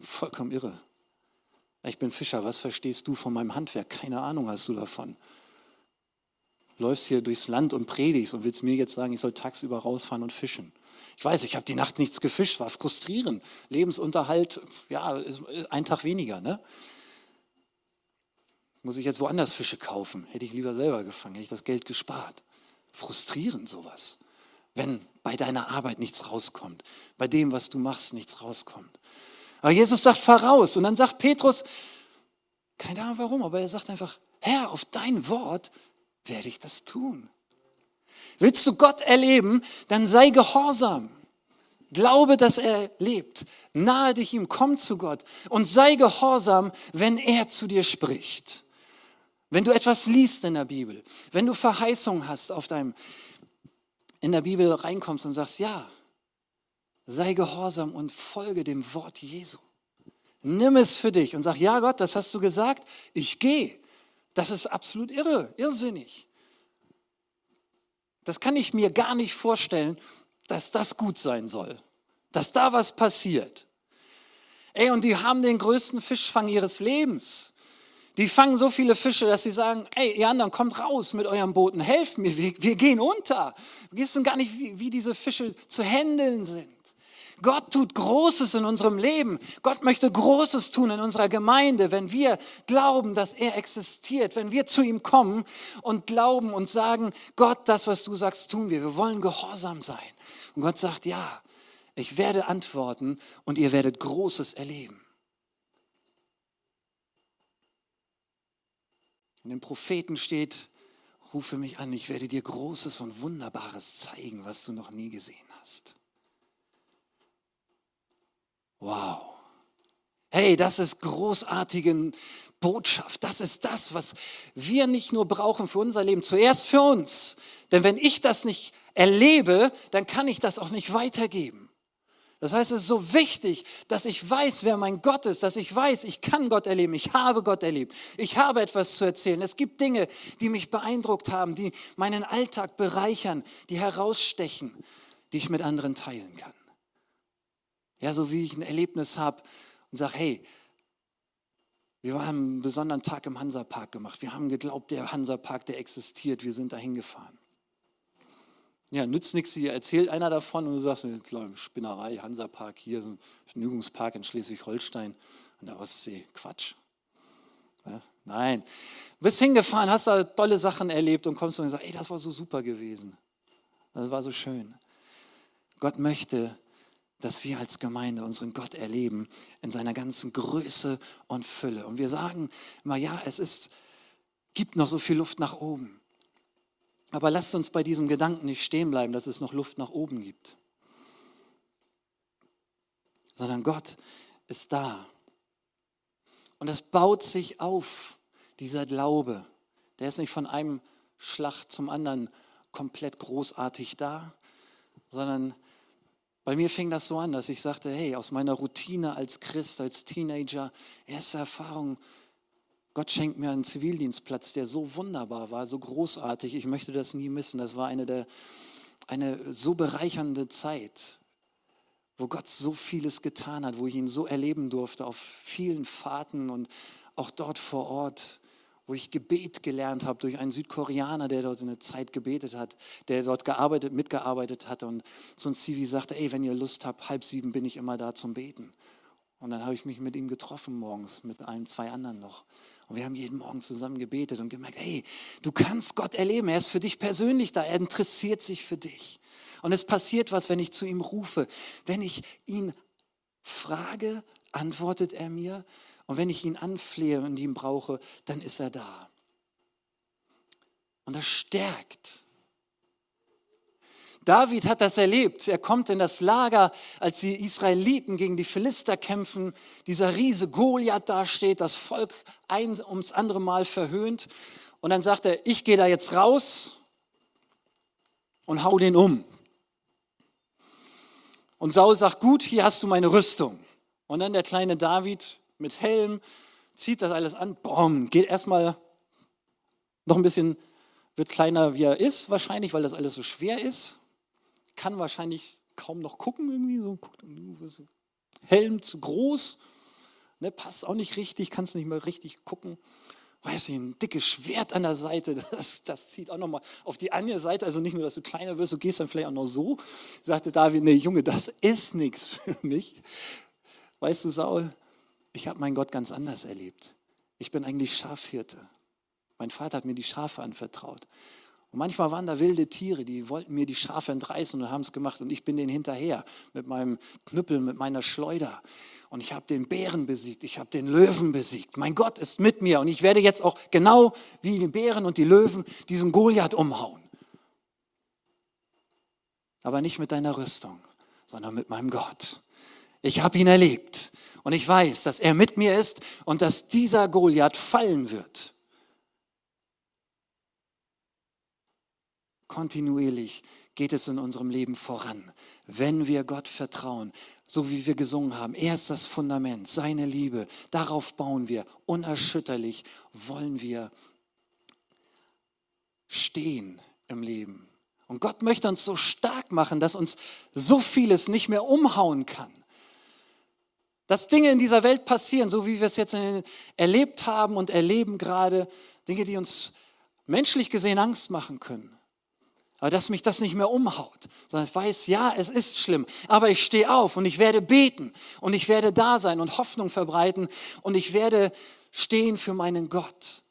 vollkommen irre. Ich bin Fischer, was verstehst du von meinem Handwerk? Keine Ahnung hast du davon. Läufst hier durchs Land und predigst und willst mir jetzt sagen, ich soll tagsüber rausfahren und fischen. Ich weiß, ich habe die Nacht nichts gefischt, war frustrierend. Lebensunterhalt, ja, ist ein Tag weniger. Ne? Muss ich jetzt woanders Fische kaufen? Hätte ich lieber selber gefangen, hätte ich das Geld gespart. Frustrierend sowas, wenn bei deiner Arbeit nichts rauskommt, bei dem, was du machst, nichts rauskommt. Aber Jesus sagt, fahr raus. Und dann sagt Petrus, keine Ahnung warum, aber er sagt einfach, Herr, auf dein Wort werde ich das tun. Willst du Gott erleben, dann sei gehorsam. Glaube, dass er lebt. Nahe dich ihm, komm zu Gott und sei gehorsam, wenn er zu dir spricht. Wenn du etwas liest in der Bibel, wenn du Verheißungen hast auf deinem, in der Bibel reinkommst und sagst, ja, sei gehorsam und folge dem Wort Jesu. Nimm es für dich und sag, ja Gott, das hast du gesagt, ich gehe. Das ist absolut irre, irrsinnig. Das kann ich mir gar nicht vorstellen, dass das gut sein soll, dass da was passiert. Ey, und die haben den größten Fischfang ihres Lebens. Die fangen so viele Fische, dass sie sagen, ey, ihr anderen, kommt raus mit eurem Booten, helft mir, wir, wir gehen unter. Wir wissen gar nicht, wie, wie diese Fische zu handeln sind. Gott tut Großes in unserem Leben. Gott möchte Großes tun in unserer Gemeinde, wenn wir glauben, dass er existiert, wenn wir zu ihm kommen und glauben und sagen, Gott, das, was du sagst, tun wir. Wir wollen gehorsam sein. Und Gott sagt, ja, ich werde antworten und ihr werdet Großes erleben. In den Propheten steht, rufe mich an, ich werde dir Großes und Wunderbares zeigen, was du noch nie gesehen hast. Wow. Hey, das ist großartige Botschaft. Das ist das, was wir nicht nur brauchen für unser Leben, zuerst für uns. Denn wenn ich das nicht erlebe, dann kann ich das auch nicht weitergeben. Das heißt, es ist so wichtig, dass ich weiß, wer mein Gott ist, dass ich weiß, ich kann Gott erleben, ich habe Gott erlebt, ich habe etwas zu erzählen. Es gibt Dinge, die mich beeindruckt haben, die meinen Alltag bereichern, die herausstechen, die ich mit anderen teilen kann. Ja, so wie ich ein Erlebnis habe und sage, hey, wir haben einen besonderen Tag im Hansapark gemacht. Wir haben geglaubt, der Hansapark, der existiert. Wir sind da hingefahren. Ja, nützt nichts, hier erzählt einer davon und du sagst, klar, Spinnerei, Hansapark, hier so ein Vergnügungspark in Schleswig-Holstein an der Ostsee. Quatsch. Ja, nein. Du bist hingefahren, hast da tolle Sachen erlebt und kommst und sagst, ey, das war so super gewesen. Das war so schön. Gott möchte, dass wir als Gemeinde unseren Gott erleben in seiner ganzen Größe und Fülle. Und wir sagen immer, ja, es ist, gibt noch so viel Luft nach oben. Aber lasst uns bei diesem Gedanken nicht stehen bleiben, dass es noch Luft nach oben gibt. Sondern Gott ist da. Und es baut sich auf, dieser Glaube. Der ist nicht von einem Schlag zum anderen komplett großartig da, sondern bei mir fing das so an, dass ich sagte, hey, aus meiner Routine als Christ, als Teenager, erste Erfahrung, Gott schenkt mir einen Zivildienstplatz, der so wunderbar war, so großartig. Ich möchte das nie missen. Das war eine, der, eine so bereichernde Zeit, wo Gott so vieles getan hat, wo ich ihn so erleben durfte auf vielen Fahrten und auch dort vor Ort wo ich Gebet gelernt habe durch einen Südkoreaner, der dort eine Zeit gebetet hat, der dort gearbeitet, mitgearbeitet hat und so ein Civi sagte, ey, wenn ihr Lust habt, halb sieben bin ich immer da zum Beten. Und dann habe ich mich mit ihm getroffen morgens, mit ein, zwei anderen noch. Und wir haben jeden Morgen zusammen gebetet und gemerkt, hey, du kannst Gott erleben, er ist für dich persönlich da, er interessiert sich für dich. Und es passiert was, wenn ich zu ihm rufe. Wenn ich ihn frage, antwortet er mir. Und wenn ich ihn anflehe und ihn brauche, dann ist er da. Und das stärkt. David hat das erlebt. Er kommt in das Lager, als die Israeliten gegen die Philister kämpfen. Dieser Riese Goliath dasteht, das Volk ein ums andere Mal verhöhnt. Und dann sagt er, ich gehe da jetzt raus und hau den um. Und Saul sagt, gut, hier hast du meine Rüstung. Und dann der kleine David mit Helm, zieht das alles an, boom, geht erstmal noch ein bisschen, wird kleiner wie er ist wahrscheinlich, weil das alles so schwer ist. Kann wahrscheinlich kaum noch gucken irgendwie, so Helm zu groß, ne, passt auch nicht richtig, kannst nicht mehr richtig gucken. Weiß ich, ein dickes Schwert an der Seite, *laughs* das, das zieht auch nochmal auf die andere Seite, also nicht nur, dass du kleiner wirst, du gehst dann vielleicht auch noch so. Sagte David, nee Junge, das ist nichts *laughs* für mich. Weißt du, Saul, ich habe meinen Gott ganz anders erlebt. Ich bin eigentlich Schafhirte. Mein Vater hat mir die Schafe anvertraut. Und manchmal waren da wilde Tiere, die wollten mir die Schafe entreißen und haben es gemacht. Und ich bin denen hinterher mit meinem Knüppel, mit meiner Schleuder. Und ich habe den Bären besiegt, ich habe den Löwen besiegt. Mein Gott ist mit mir. Und ich werde jetzt auch genau wie die Bären und die Löwen diesen Goliath umhauen. aber nicht mit deiner Rüstung, sondern mit meinem Gott. Ich habe ihn erlebt und ich weiß, dass er mit mir ist und dass dieser Goliath fallen wird. Kontinuierlich geht es in unserem Leben voran, wenn wir Gott vertrauen, so wie wir gesungen haben. Er ist das Fundament, seine Liebe. Darauf bauen wir. Unerschütterlich wollen wir stehen im Leben. Und Gott möchte uns so stark machen, dass uns so vieles nicht mehr umhauen kann. Dass Dinge in dieser Welt passieren, so wie wir es jetzt erlebt haben und erleben gerade, Dinge, die uns menschlich gesehen Angst machen können. Aber dass mich das nicht mehr umhaut, sondern ich weiß, ja, es ist schlimm, aber ich stehe auf und ich werde beten und ich werde da sein und Hoffnung verbreiten und ich werde stehen für meinen Gott.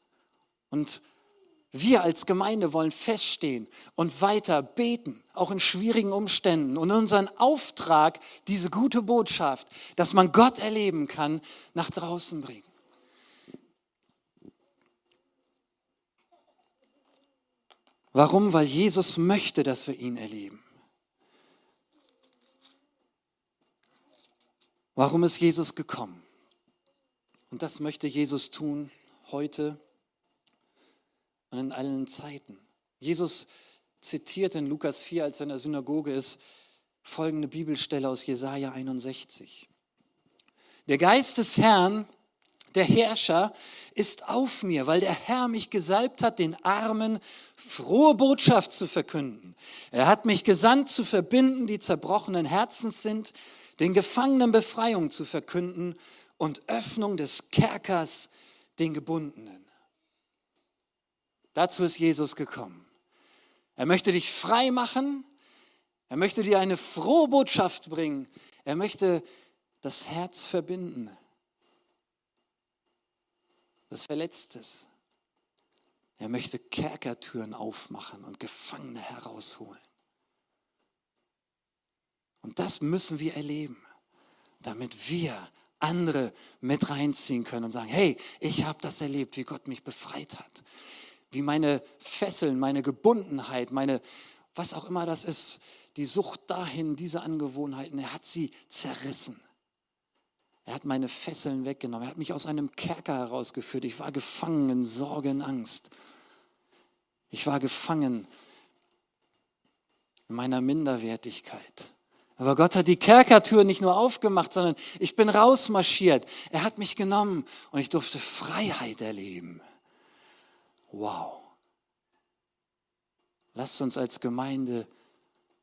Und wir als Gemeinde wollen feststehen und weiter beten, auch in schwierigen Umständen und unseren Auftrag, diese gute Botschaft, dass man Gott erleben kann, nach draußen bringen. Warum? Weil Jesus möchte, dass wir ihn erleben. Warum ist Jesus gekommen? Und das möchte Jesus tun heute und in allen Zeiten. Jesus zitiert in Lukas 4, als er in der Synagoge ist, folgende Bibelstelle aus Jesaja 61. Der Geist des Herrn, der Herrscher, ist auf mir, weil der Herr mich gesalbt hat, den Armen frohe Botschaft zu verkünden. Er hat mich gesandt, zu verbinden, die zerbrochenen Herzens sind, den Gefangenen Befreiung zu verkünden und Öffnung des Kerkers den Gebundenen. Dazu ist Jesus gekommen. Er möchte dich frei machen. Er möchte dir eine frohe Botschaft bringen. Er möchte das Herz verbinden. Das Verletztes. Er möchte Kerkertüren aufmachen und Gefangene herausholen. Und das müssen wir erleben, damit wir andere mit reinziehen können und sagen, hey, ich habe das erlebt, wie Gott mich befreit hat wie meine Fesseln, meine Gebundenheit, meine, was auch immer das ist, die Sucht dahin, diese Angewohnheiten, er hat sie zerrissen. Er hat meine Fesseln weggenommen. Er hat mich aus einem Kerker herausgeführt. Ich war gefangen in Sorge und Angst. Ich war gefangen in meiner Minderwertigkeit. Aber Gott hat die Kerkertür nicht nur aufgemacht, sondern ich bin rausmarschiert. Er hat mich genommen und ich durfte Freiheit erleben. Wow. Lasst uns als Gemeinde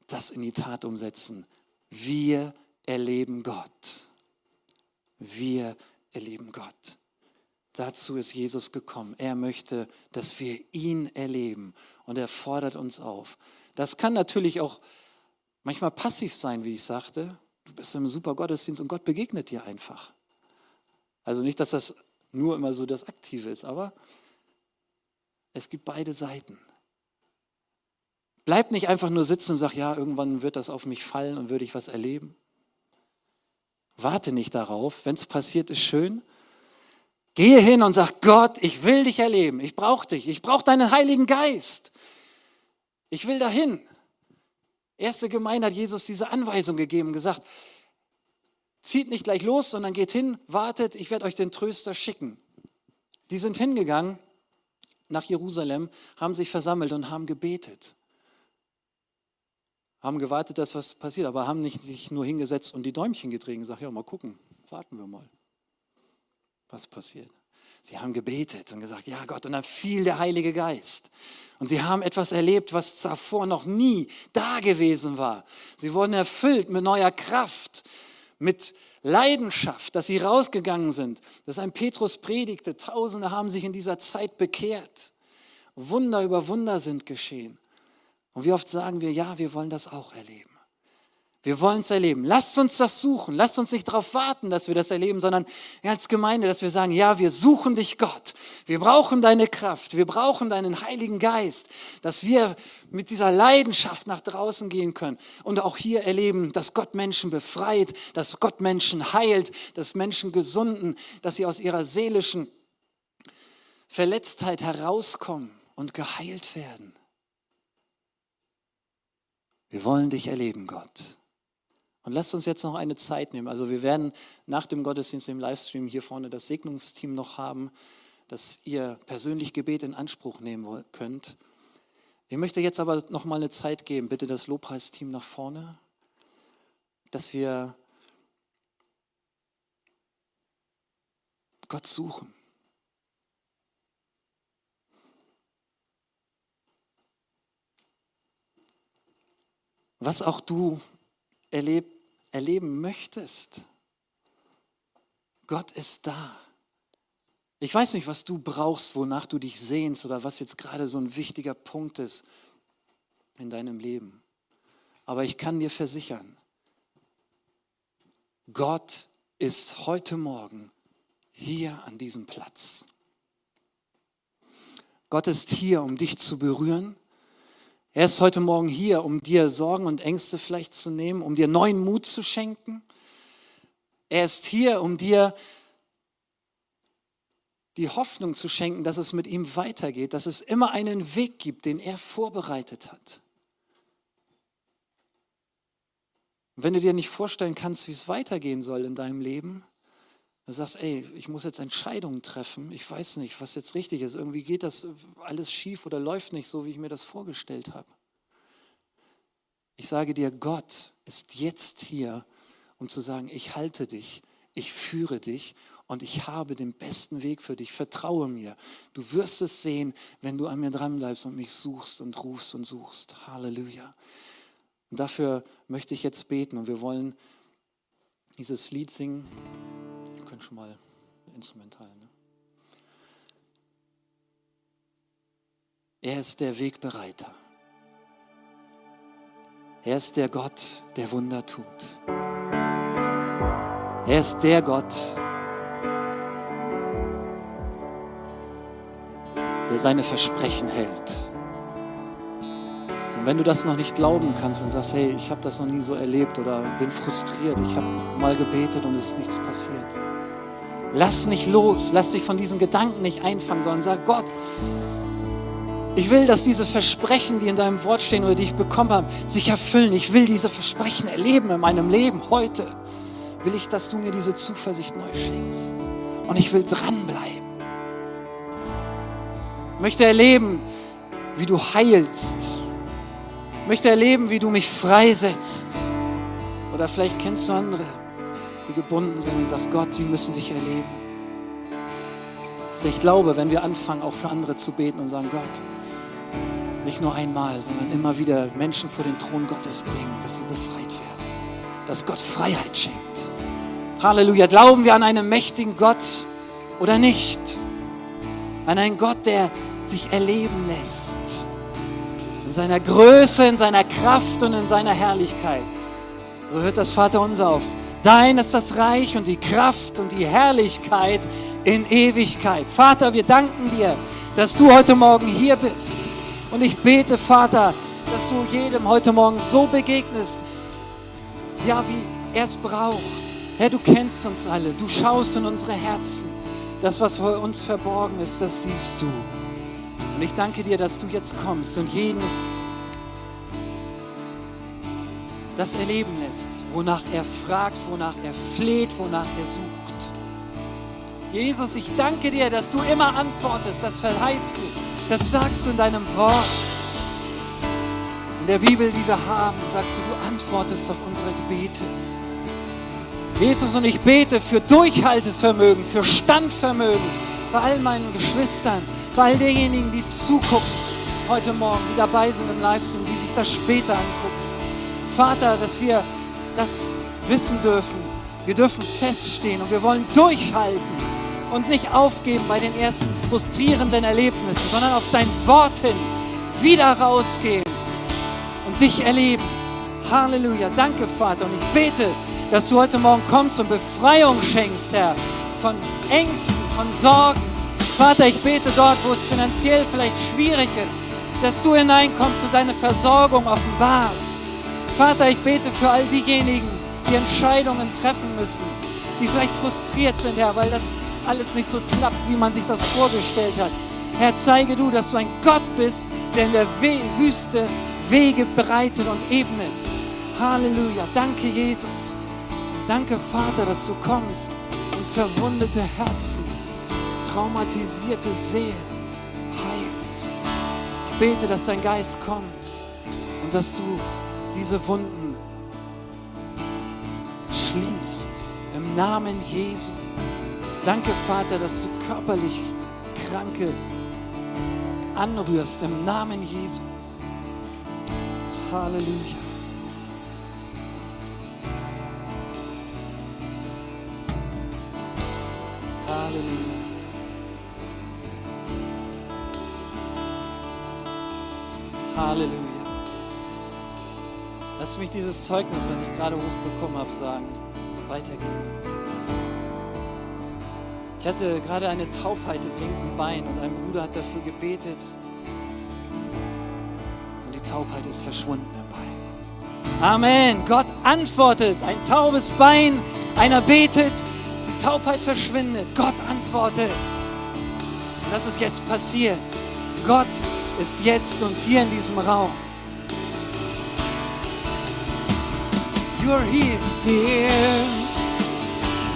das in die Tat umsetzen. Wir erleben Gott. Wir erleben Gott. Dazu ist Jesus gekommen. Er möchte, dass wir ihn erleben und er fordert uns auf. Das kann natürlich auch manchmal passiv sein, wie ich sagte. Du bist im super Gottesdienst und Gott begegnet dir einfach. Also nicht, dass das nur immer so das Aktive ist, aber es gibt beide Seiten. Bleib nicht einfach nur sitzen und sag, ja, irgendwann wird das auf mich fallen und würde ich was erleben. Warte nicht darauf. Wenn es passiert, ist schön. Gehe hin und sag, Gott, ich will dich erleben. Ich brauche dich. Ich brauche deinen Heiligen Geist. Ich will dahin. Erste Gemeinde hat Jesus diese Anweisung gegeben, gesagt, zieht nicht gleich los, sondern geht hin, wartet, ich werde euch den Tröster schicken. Die sind hingegangen nach Jerusalem, haben sich versammelt und haben gebetet. Haben gewartet, dass was passiert, aber haben nicht sich nur hingesetzt und die Däumchen gedreht und gesagt, ja, mal gucken, warten wir mal, was passiert. Sie haben gebetet und gesagt, ja Gott, und dann fiel der Heilige Geist. Und sie haben etwas erlebt, was davor noch nie da gewesen war. Sie wurden erfüllt mit neuer Kraft, mit Leidenschaft, dass sie rausgegangen sind, dass ein Petrus predigte. Tausende haben sich in dieser Zeit bekehrt. Wunder über Wunder sind geschehen. Und wie oft sagen wir, ja, wir wollen das auch erleben. Wir wollen es erleben. Lasst uns das suchen. Lasst uns nicht darauf warten, dass wir das erleben, sondern als Gemeinde, dass wir sagen, ja, wir suchen dich, Gott. Wir brauchen deine Kraft. Wir brauchen deinen Heiligen Geist, dass wir mit dieser Leidenschaft nach draußen gehen können und auch hier erleben, dass Gott Menschen befreit, dass Gott Menschen heilt, dass Menschen gesunden, dass sie aus ihrer seelischen Verletztheit herauskommen und geheilt werden. Wir wollen dich erleben, Gott. Und lasst uns jetzt noch eine Zeit nehmen. Also wir werden nach dem Gottesdienst im Livestream hier vorne das Segnungsteam noch haben, dass ihr persönlich Gebet in Anspruch nehmen könnt. Ich möchte jetzt aber noch mal eine Zeit geben, bitte das Lobpreisteam nach vorne, dass wir Gott suchen. Was auch du erleb, erleben möchtest, Gott ist da. Ich weiß nicht, was du brauchst, wonach du dich sehnst oder was jetzt gerade so ein wichtiger Punkt ist in deinem Leben. Aber ich kann dir versichern, Gott ist heute Morgen hier an diesem Platz. Gott ist hier, um dich zu berühren. Er ist heute Morgen hier, um dir Sorgen und Ängste vielleicht zu nehmen, um dir neuen Mut zu schenken. Er ist hier, um dir die Hoffnung zu schenken, dass es mit ihm weitergeht, dass es immer einen Weg gibt, den er vorbereitet hat. Wenn du dir nicht vorstellen kannst, wie es weitergehen soll in deinem Leben, du sagst, ey, ich muss jetzt Entscheidungen treffen, ich weiß nicht, was jetzt richtig ist, irgendwie geht das alles schief oder läuft nicht so, wie ich mir das vorgestellt habe. Ich sage dir, Gott ist jetzt hier, um zu sagen, ich halte dich, ich führe dich und ich habe den besten Weg für dich. Vertraue mir. Du wirst es sehen, wenn du an mir dranbleibst und mich suchst und rufst und suchst. Halleluja. Und dafür möchte ich jetzt beten und wir wollen dieses Lied singen. Wir können schon mal instrumental. Ne? Er ist der Wegbereiter. Er ist der Gott, der Wunder tut. Er ist der Gott, der seine Versprechen hält. Wenn du das noch nicht glauben kannst und sagst, hey, ich habe das noch nie so erlebt oder bin frustriert, ich habe mal gebetet und es ist nichts passiert. Lass nicht los, lass dich von diesen Gedanken nicht einfangen, sondern sag, Gott, ich will, dass diese Versprechen, die in deinem Wort stehen oder die ich bekommen habe, sich erfüllen. Ich will diese Versprechen erleben in meinem Leben heute. Will ich, dass du mir diese Zuversicht neu schenkst. Und ich will dranbleiben möchte erleben, wie du heilst. Möchte erleben, wie du mich freisetzt. Oder vielleicht kennst du andere, die gebunden sind und sagst, Gott, sie müssen dich erleben. Ich glaube, wenn wir anfangen, auch für andere zu beten und sagen, Gott, nicht nur einmal, sondern immer wieder Menschen vor den Thron Gottes bringen, dass sie befreit werden, dass Gott Freiheit schenkt. Halleluja. Glauben wir an einen mächtigen Gott oder nicht? An einen Gott, der sich erleben lässt. In seiner Größe, in seiner Kraft und in seiner Herrlichkeit. So hört das Vater unser auf. Dein ist das Reich und die Kraft und die Herrlichkeit in Ewigkeit. Vater, wir danken dir, dass du heute Morgen hier bist. Und ich bete, Vater, dass du jedem heute Morgen so begegnest, ja, wie er es braucht. Herr, du kennst uns alle, du schaust in unsere Herzen. Das, was für uns verborgen ist, das siehst du. Und ich danke dir, dass du jetzt kommst und jeden das erleben lässt, wonach er fragt, wonach er fleht, wonach er sucht. Jesus, ich danke dir, dass du immer antwortest, das verheißt du, das sagst du in deinem Wort. In der Bibel, die wir haben, sagst du, du antwortest auf unsere Gebete. Jesus, und ich bete für Durchhaltevermögen, für Standvermögen bei all meinen Geschwistern, für all diejenigen, die zugucken heute Morgen, die dabei sind im Livestream, die sich das später angucken. Vater, dass wir das wissen dürfen. Wir dürfen feststehen und wir wollen durchhalten und nicht aufgeben bei den ersten frustrierenden Erlebnissen, sondern auf dein Wort hin wieder rausgehen und dich erleben. Halleluja. Danke, Vater. Und ich bete, dass du heute Morgen kommst und Befreiung schenkst, Herr, von Ängsten, von Sorgen, Vater, ich bete dort, wo es finanziell vielleicht schwierig ist, dass du hineinkommst und deine Versorgung offenbarst. Vater, ich bete für all diejenigen, die Entscheidungen treffen müssen, die vielleicht frustriert sind, Herr, weil das alles nicht so klappt, wie man sich das vorgestellt hat. Herr, zeige du, dass du ein Gott bist, der in der Wüste Wege bereitet und ebnet. Halleluja. Danke, Jesus. Danke, Vater, dass du kommst und verwundete Herzen, traumatisierte Seelen heilst. Ich bete, dass dein Geist kommt und dass du diese Wunden schließt. Im Namen Jesu. Danke, Vater, dass du körperlich Kranke anrührst. Im Namen Jesu. Halleluja. Halleluja. Lass mich dieses Zeugnis, was ich gerade hochbekommen habe, sagen, weitergeben. Ich hatte gerade eine Taubheit im linken Bein und ein Bruder hat dafür gebetet. Und die Taubheit ist verschwunden im Bein. Amen. Gott antwortet. Ein taubes Bein, einer betet, die Taubheit verschwindet. Gott antwortet. Und das ist jetzt passiert. Gott ist jetzt und hier in diesem Raum. You're here. here,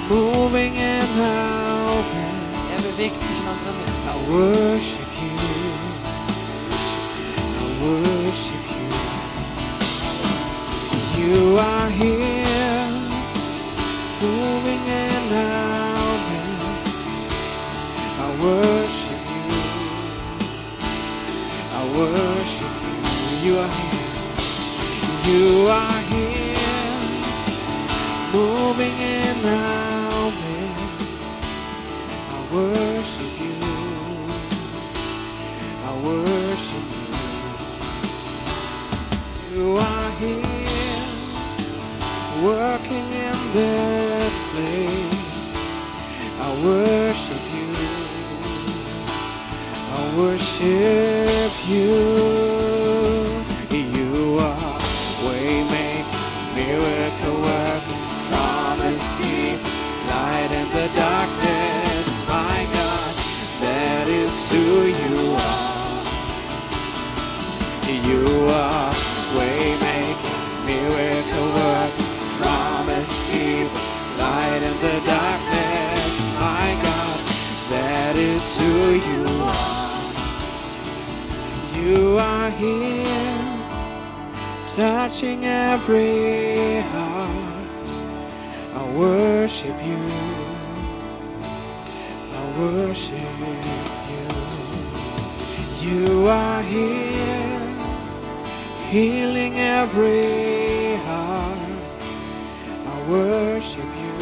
moving in our. Er bewegt sich in unserer Mitte. I worship you. I worship you. You are here, moving in our midst. I worship worship you. You are here. You are here, moving in our midst. I worship you. I worship you. You are here, working in this place. I worship you. I worship. You touching every heart. I worship you. I worship you. You are here, healing every heart. I worship you.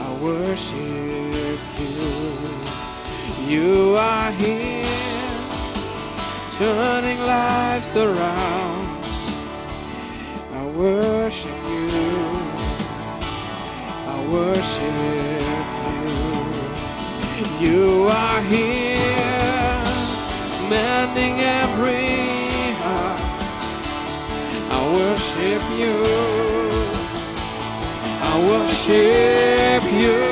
I worship you. You are here, turning lives around. I worship you. I worship you. You are here, mending every heart. I worship you. I worship. You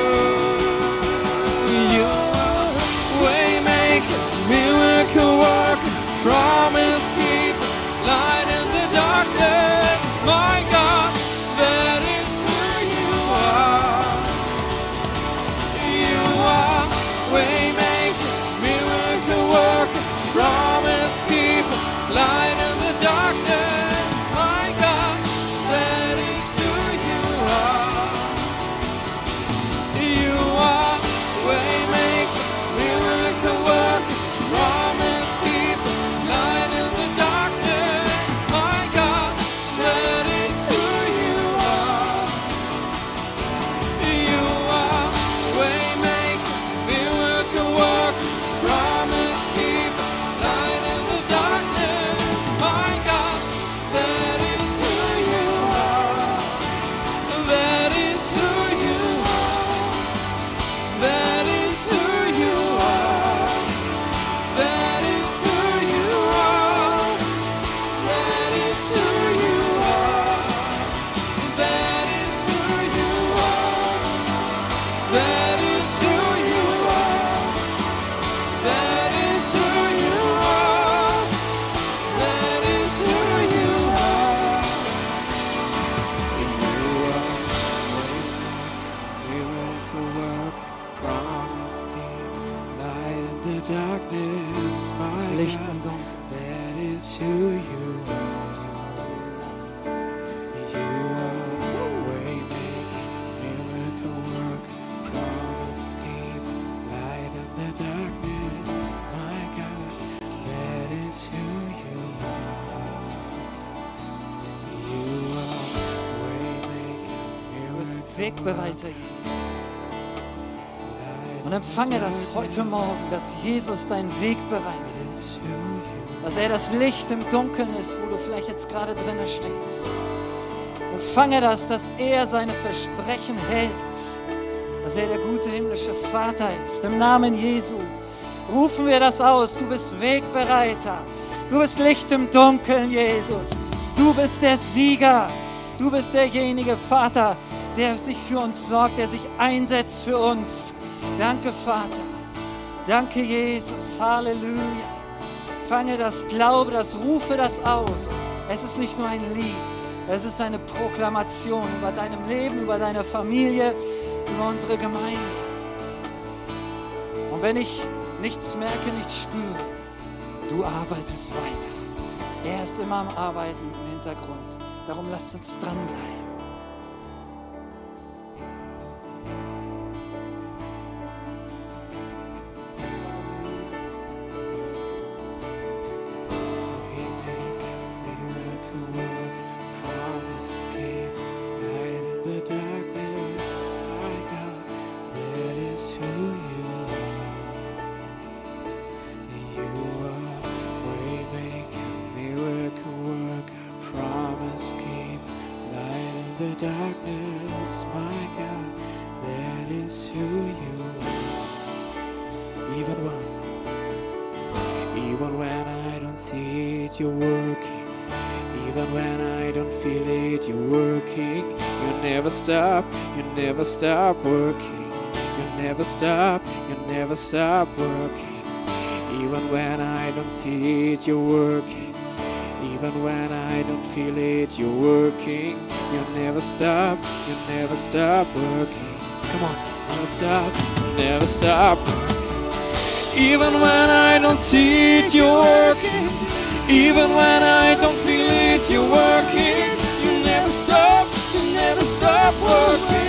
das heute Morgen, dass Jesus dein Wegbereiter ist. Dass er das Licht im Dunkeln ist, wo du vielleicht jetzt gerade drinnen stehst. Empfange das, dass er seine Versprechen hält. Dass er der gute himmlische Vater ist. Im Namen Jesu rufen wir das aus. Du bist Wegbereiter. Du bist Licht im Dunkeln, Jesus. Du bist der Sieger. Du bist derjenige Vater, der sich für uns sorgt, der sich einsetzt für uns. Danke, Vater. Danke, Jesus. Halleluja. Fange das, glaube das, rufe das aus. Es ist nicht nur ein Lied, es ist eine Proklamation über deinem Leben, über deine Familie, über unsere Gemeinde. Und wenn ich nichts merke, nichts spüre, du arbeitest weiter. Er ist immer am Arbeiten im Hintergrund. Darum lasst uns dranbleiben. Never stop working. You never stop, you never stop working. Even when I don't see it, you're working. Even when I don't feel it, you're working. You never stop, you never stop working. Come on, never stop, never stop. Even when I don't see it, you're working. Even when I don't feel it, you're working. You never stop, you never stop working.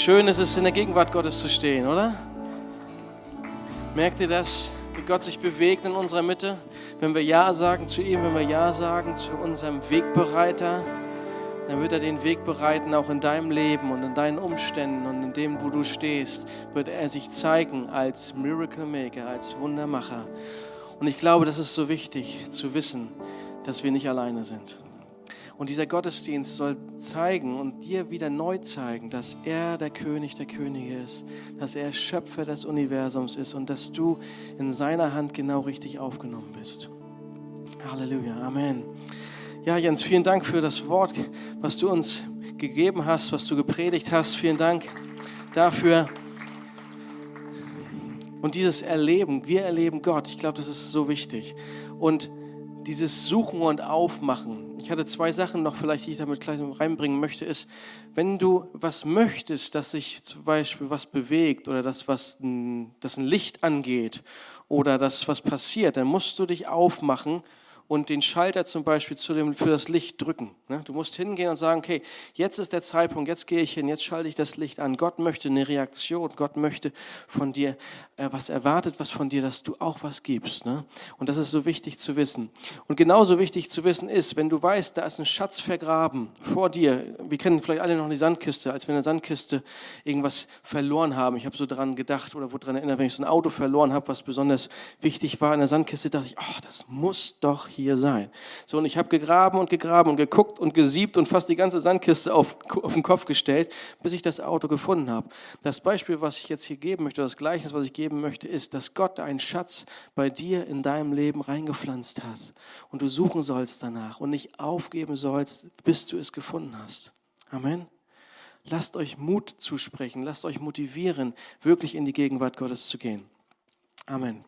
schön ist es, in der Gegenwart Gottes zu stehen, oder? Merkt ihr das, wie Gott sich bewegt in unserer Mitte? Wenn wir Ja sagen zu ihm, wenn wir Ja sagen zu unserem Wegbereiter, dann wird er den Weg bereiten, auch in deinem Leben und in deinen Umständen und in dem, wo du stehst, wird er sich zeigen als Miracle Maker, als Wundermacher. Und ich glaube, das ist so wichtig zu wissen, dass wir nicht alleine sind. Und dieser Gottesdienst soll zeigen und dir wieder neu zeigen, dass er der König der Könige ist, dass er Schöpfer des Universums ist und dass du in seiner Hand genau richtig aufgenommen bist. Halleluja, Amen. Ja, Jens, vielen Dank für das Wort, was du uns gegeben hast, was du gepredigt hast. Vielen Dank dafür. Und dieses Erleben, wir erleben Gott, ich glaube, das ist so wichtig. Und dieses Suchen und Aufmachen. Ich hatte zwei Sachen noch, vielleicht, die ich damit gleich reinbringen möchte, ist, wenn du was möchtest, dass sich zum Beispiel was bewegt oder das, was ein, das ein Licht angeht oder das, was passiert, dann musst du dich aufmachen und den Schalter zum Beispiel zu dem, für das Licht drücken. Ne? Du musst hingehen und sagen, okay, jetzt ist der Zeitpunkt, jetzt gehe ich hin, jetzt schalte ich das Licht an. Gott möchte eine Reaktion, Gott möchte von dir äh, was erwartet, was von dir, dass du auch was gibst. Ne? Und das ist so wichtig zu wissen. Und genauso wichtig zu wissen ist, wenn du weißt, da ist ein Schatz vergraben vor dir. Wir kennen vielleicht alle noch die Sandkiste, als wir in der Sandkiste irgendwas verloren haben. Ich habe so daran gedacht oder wurde daran erinnert, wenn ich so ein Auto verloren habe, was besonders wichtig war in der Sandkiste, dachte ich, oh, das muss doch hier hier sein. So, und ich habe gegraben und gegraben und geguckt und gesiebt und fast die ganze Sandkiste auf, auf den Kopf gestellt, bis ich das Auto gefunden habe. Das Beispiel, was ich jetzt hier geben möchte, das Gleichnis, was ich geben möchte, ist, dass Gott einen Schatz bei dir in deinem Leben reingepflanzt hat und du suchen sollst danach und nicht aufgeben sollst, bis du es gefunden hast. Amen. Lasst euch Mut zusprechen, lasst euch motivieren, wirklich in die Gegenwart Gottes zu gehen. Amen.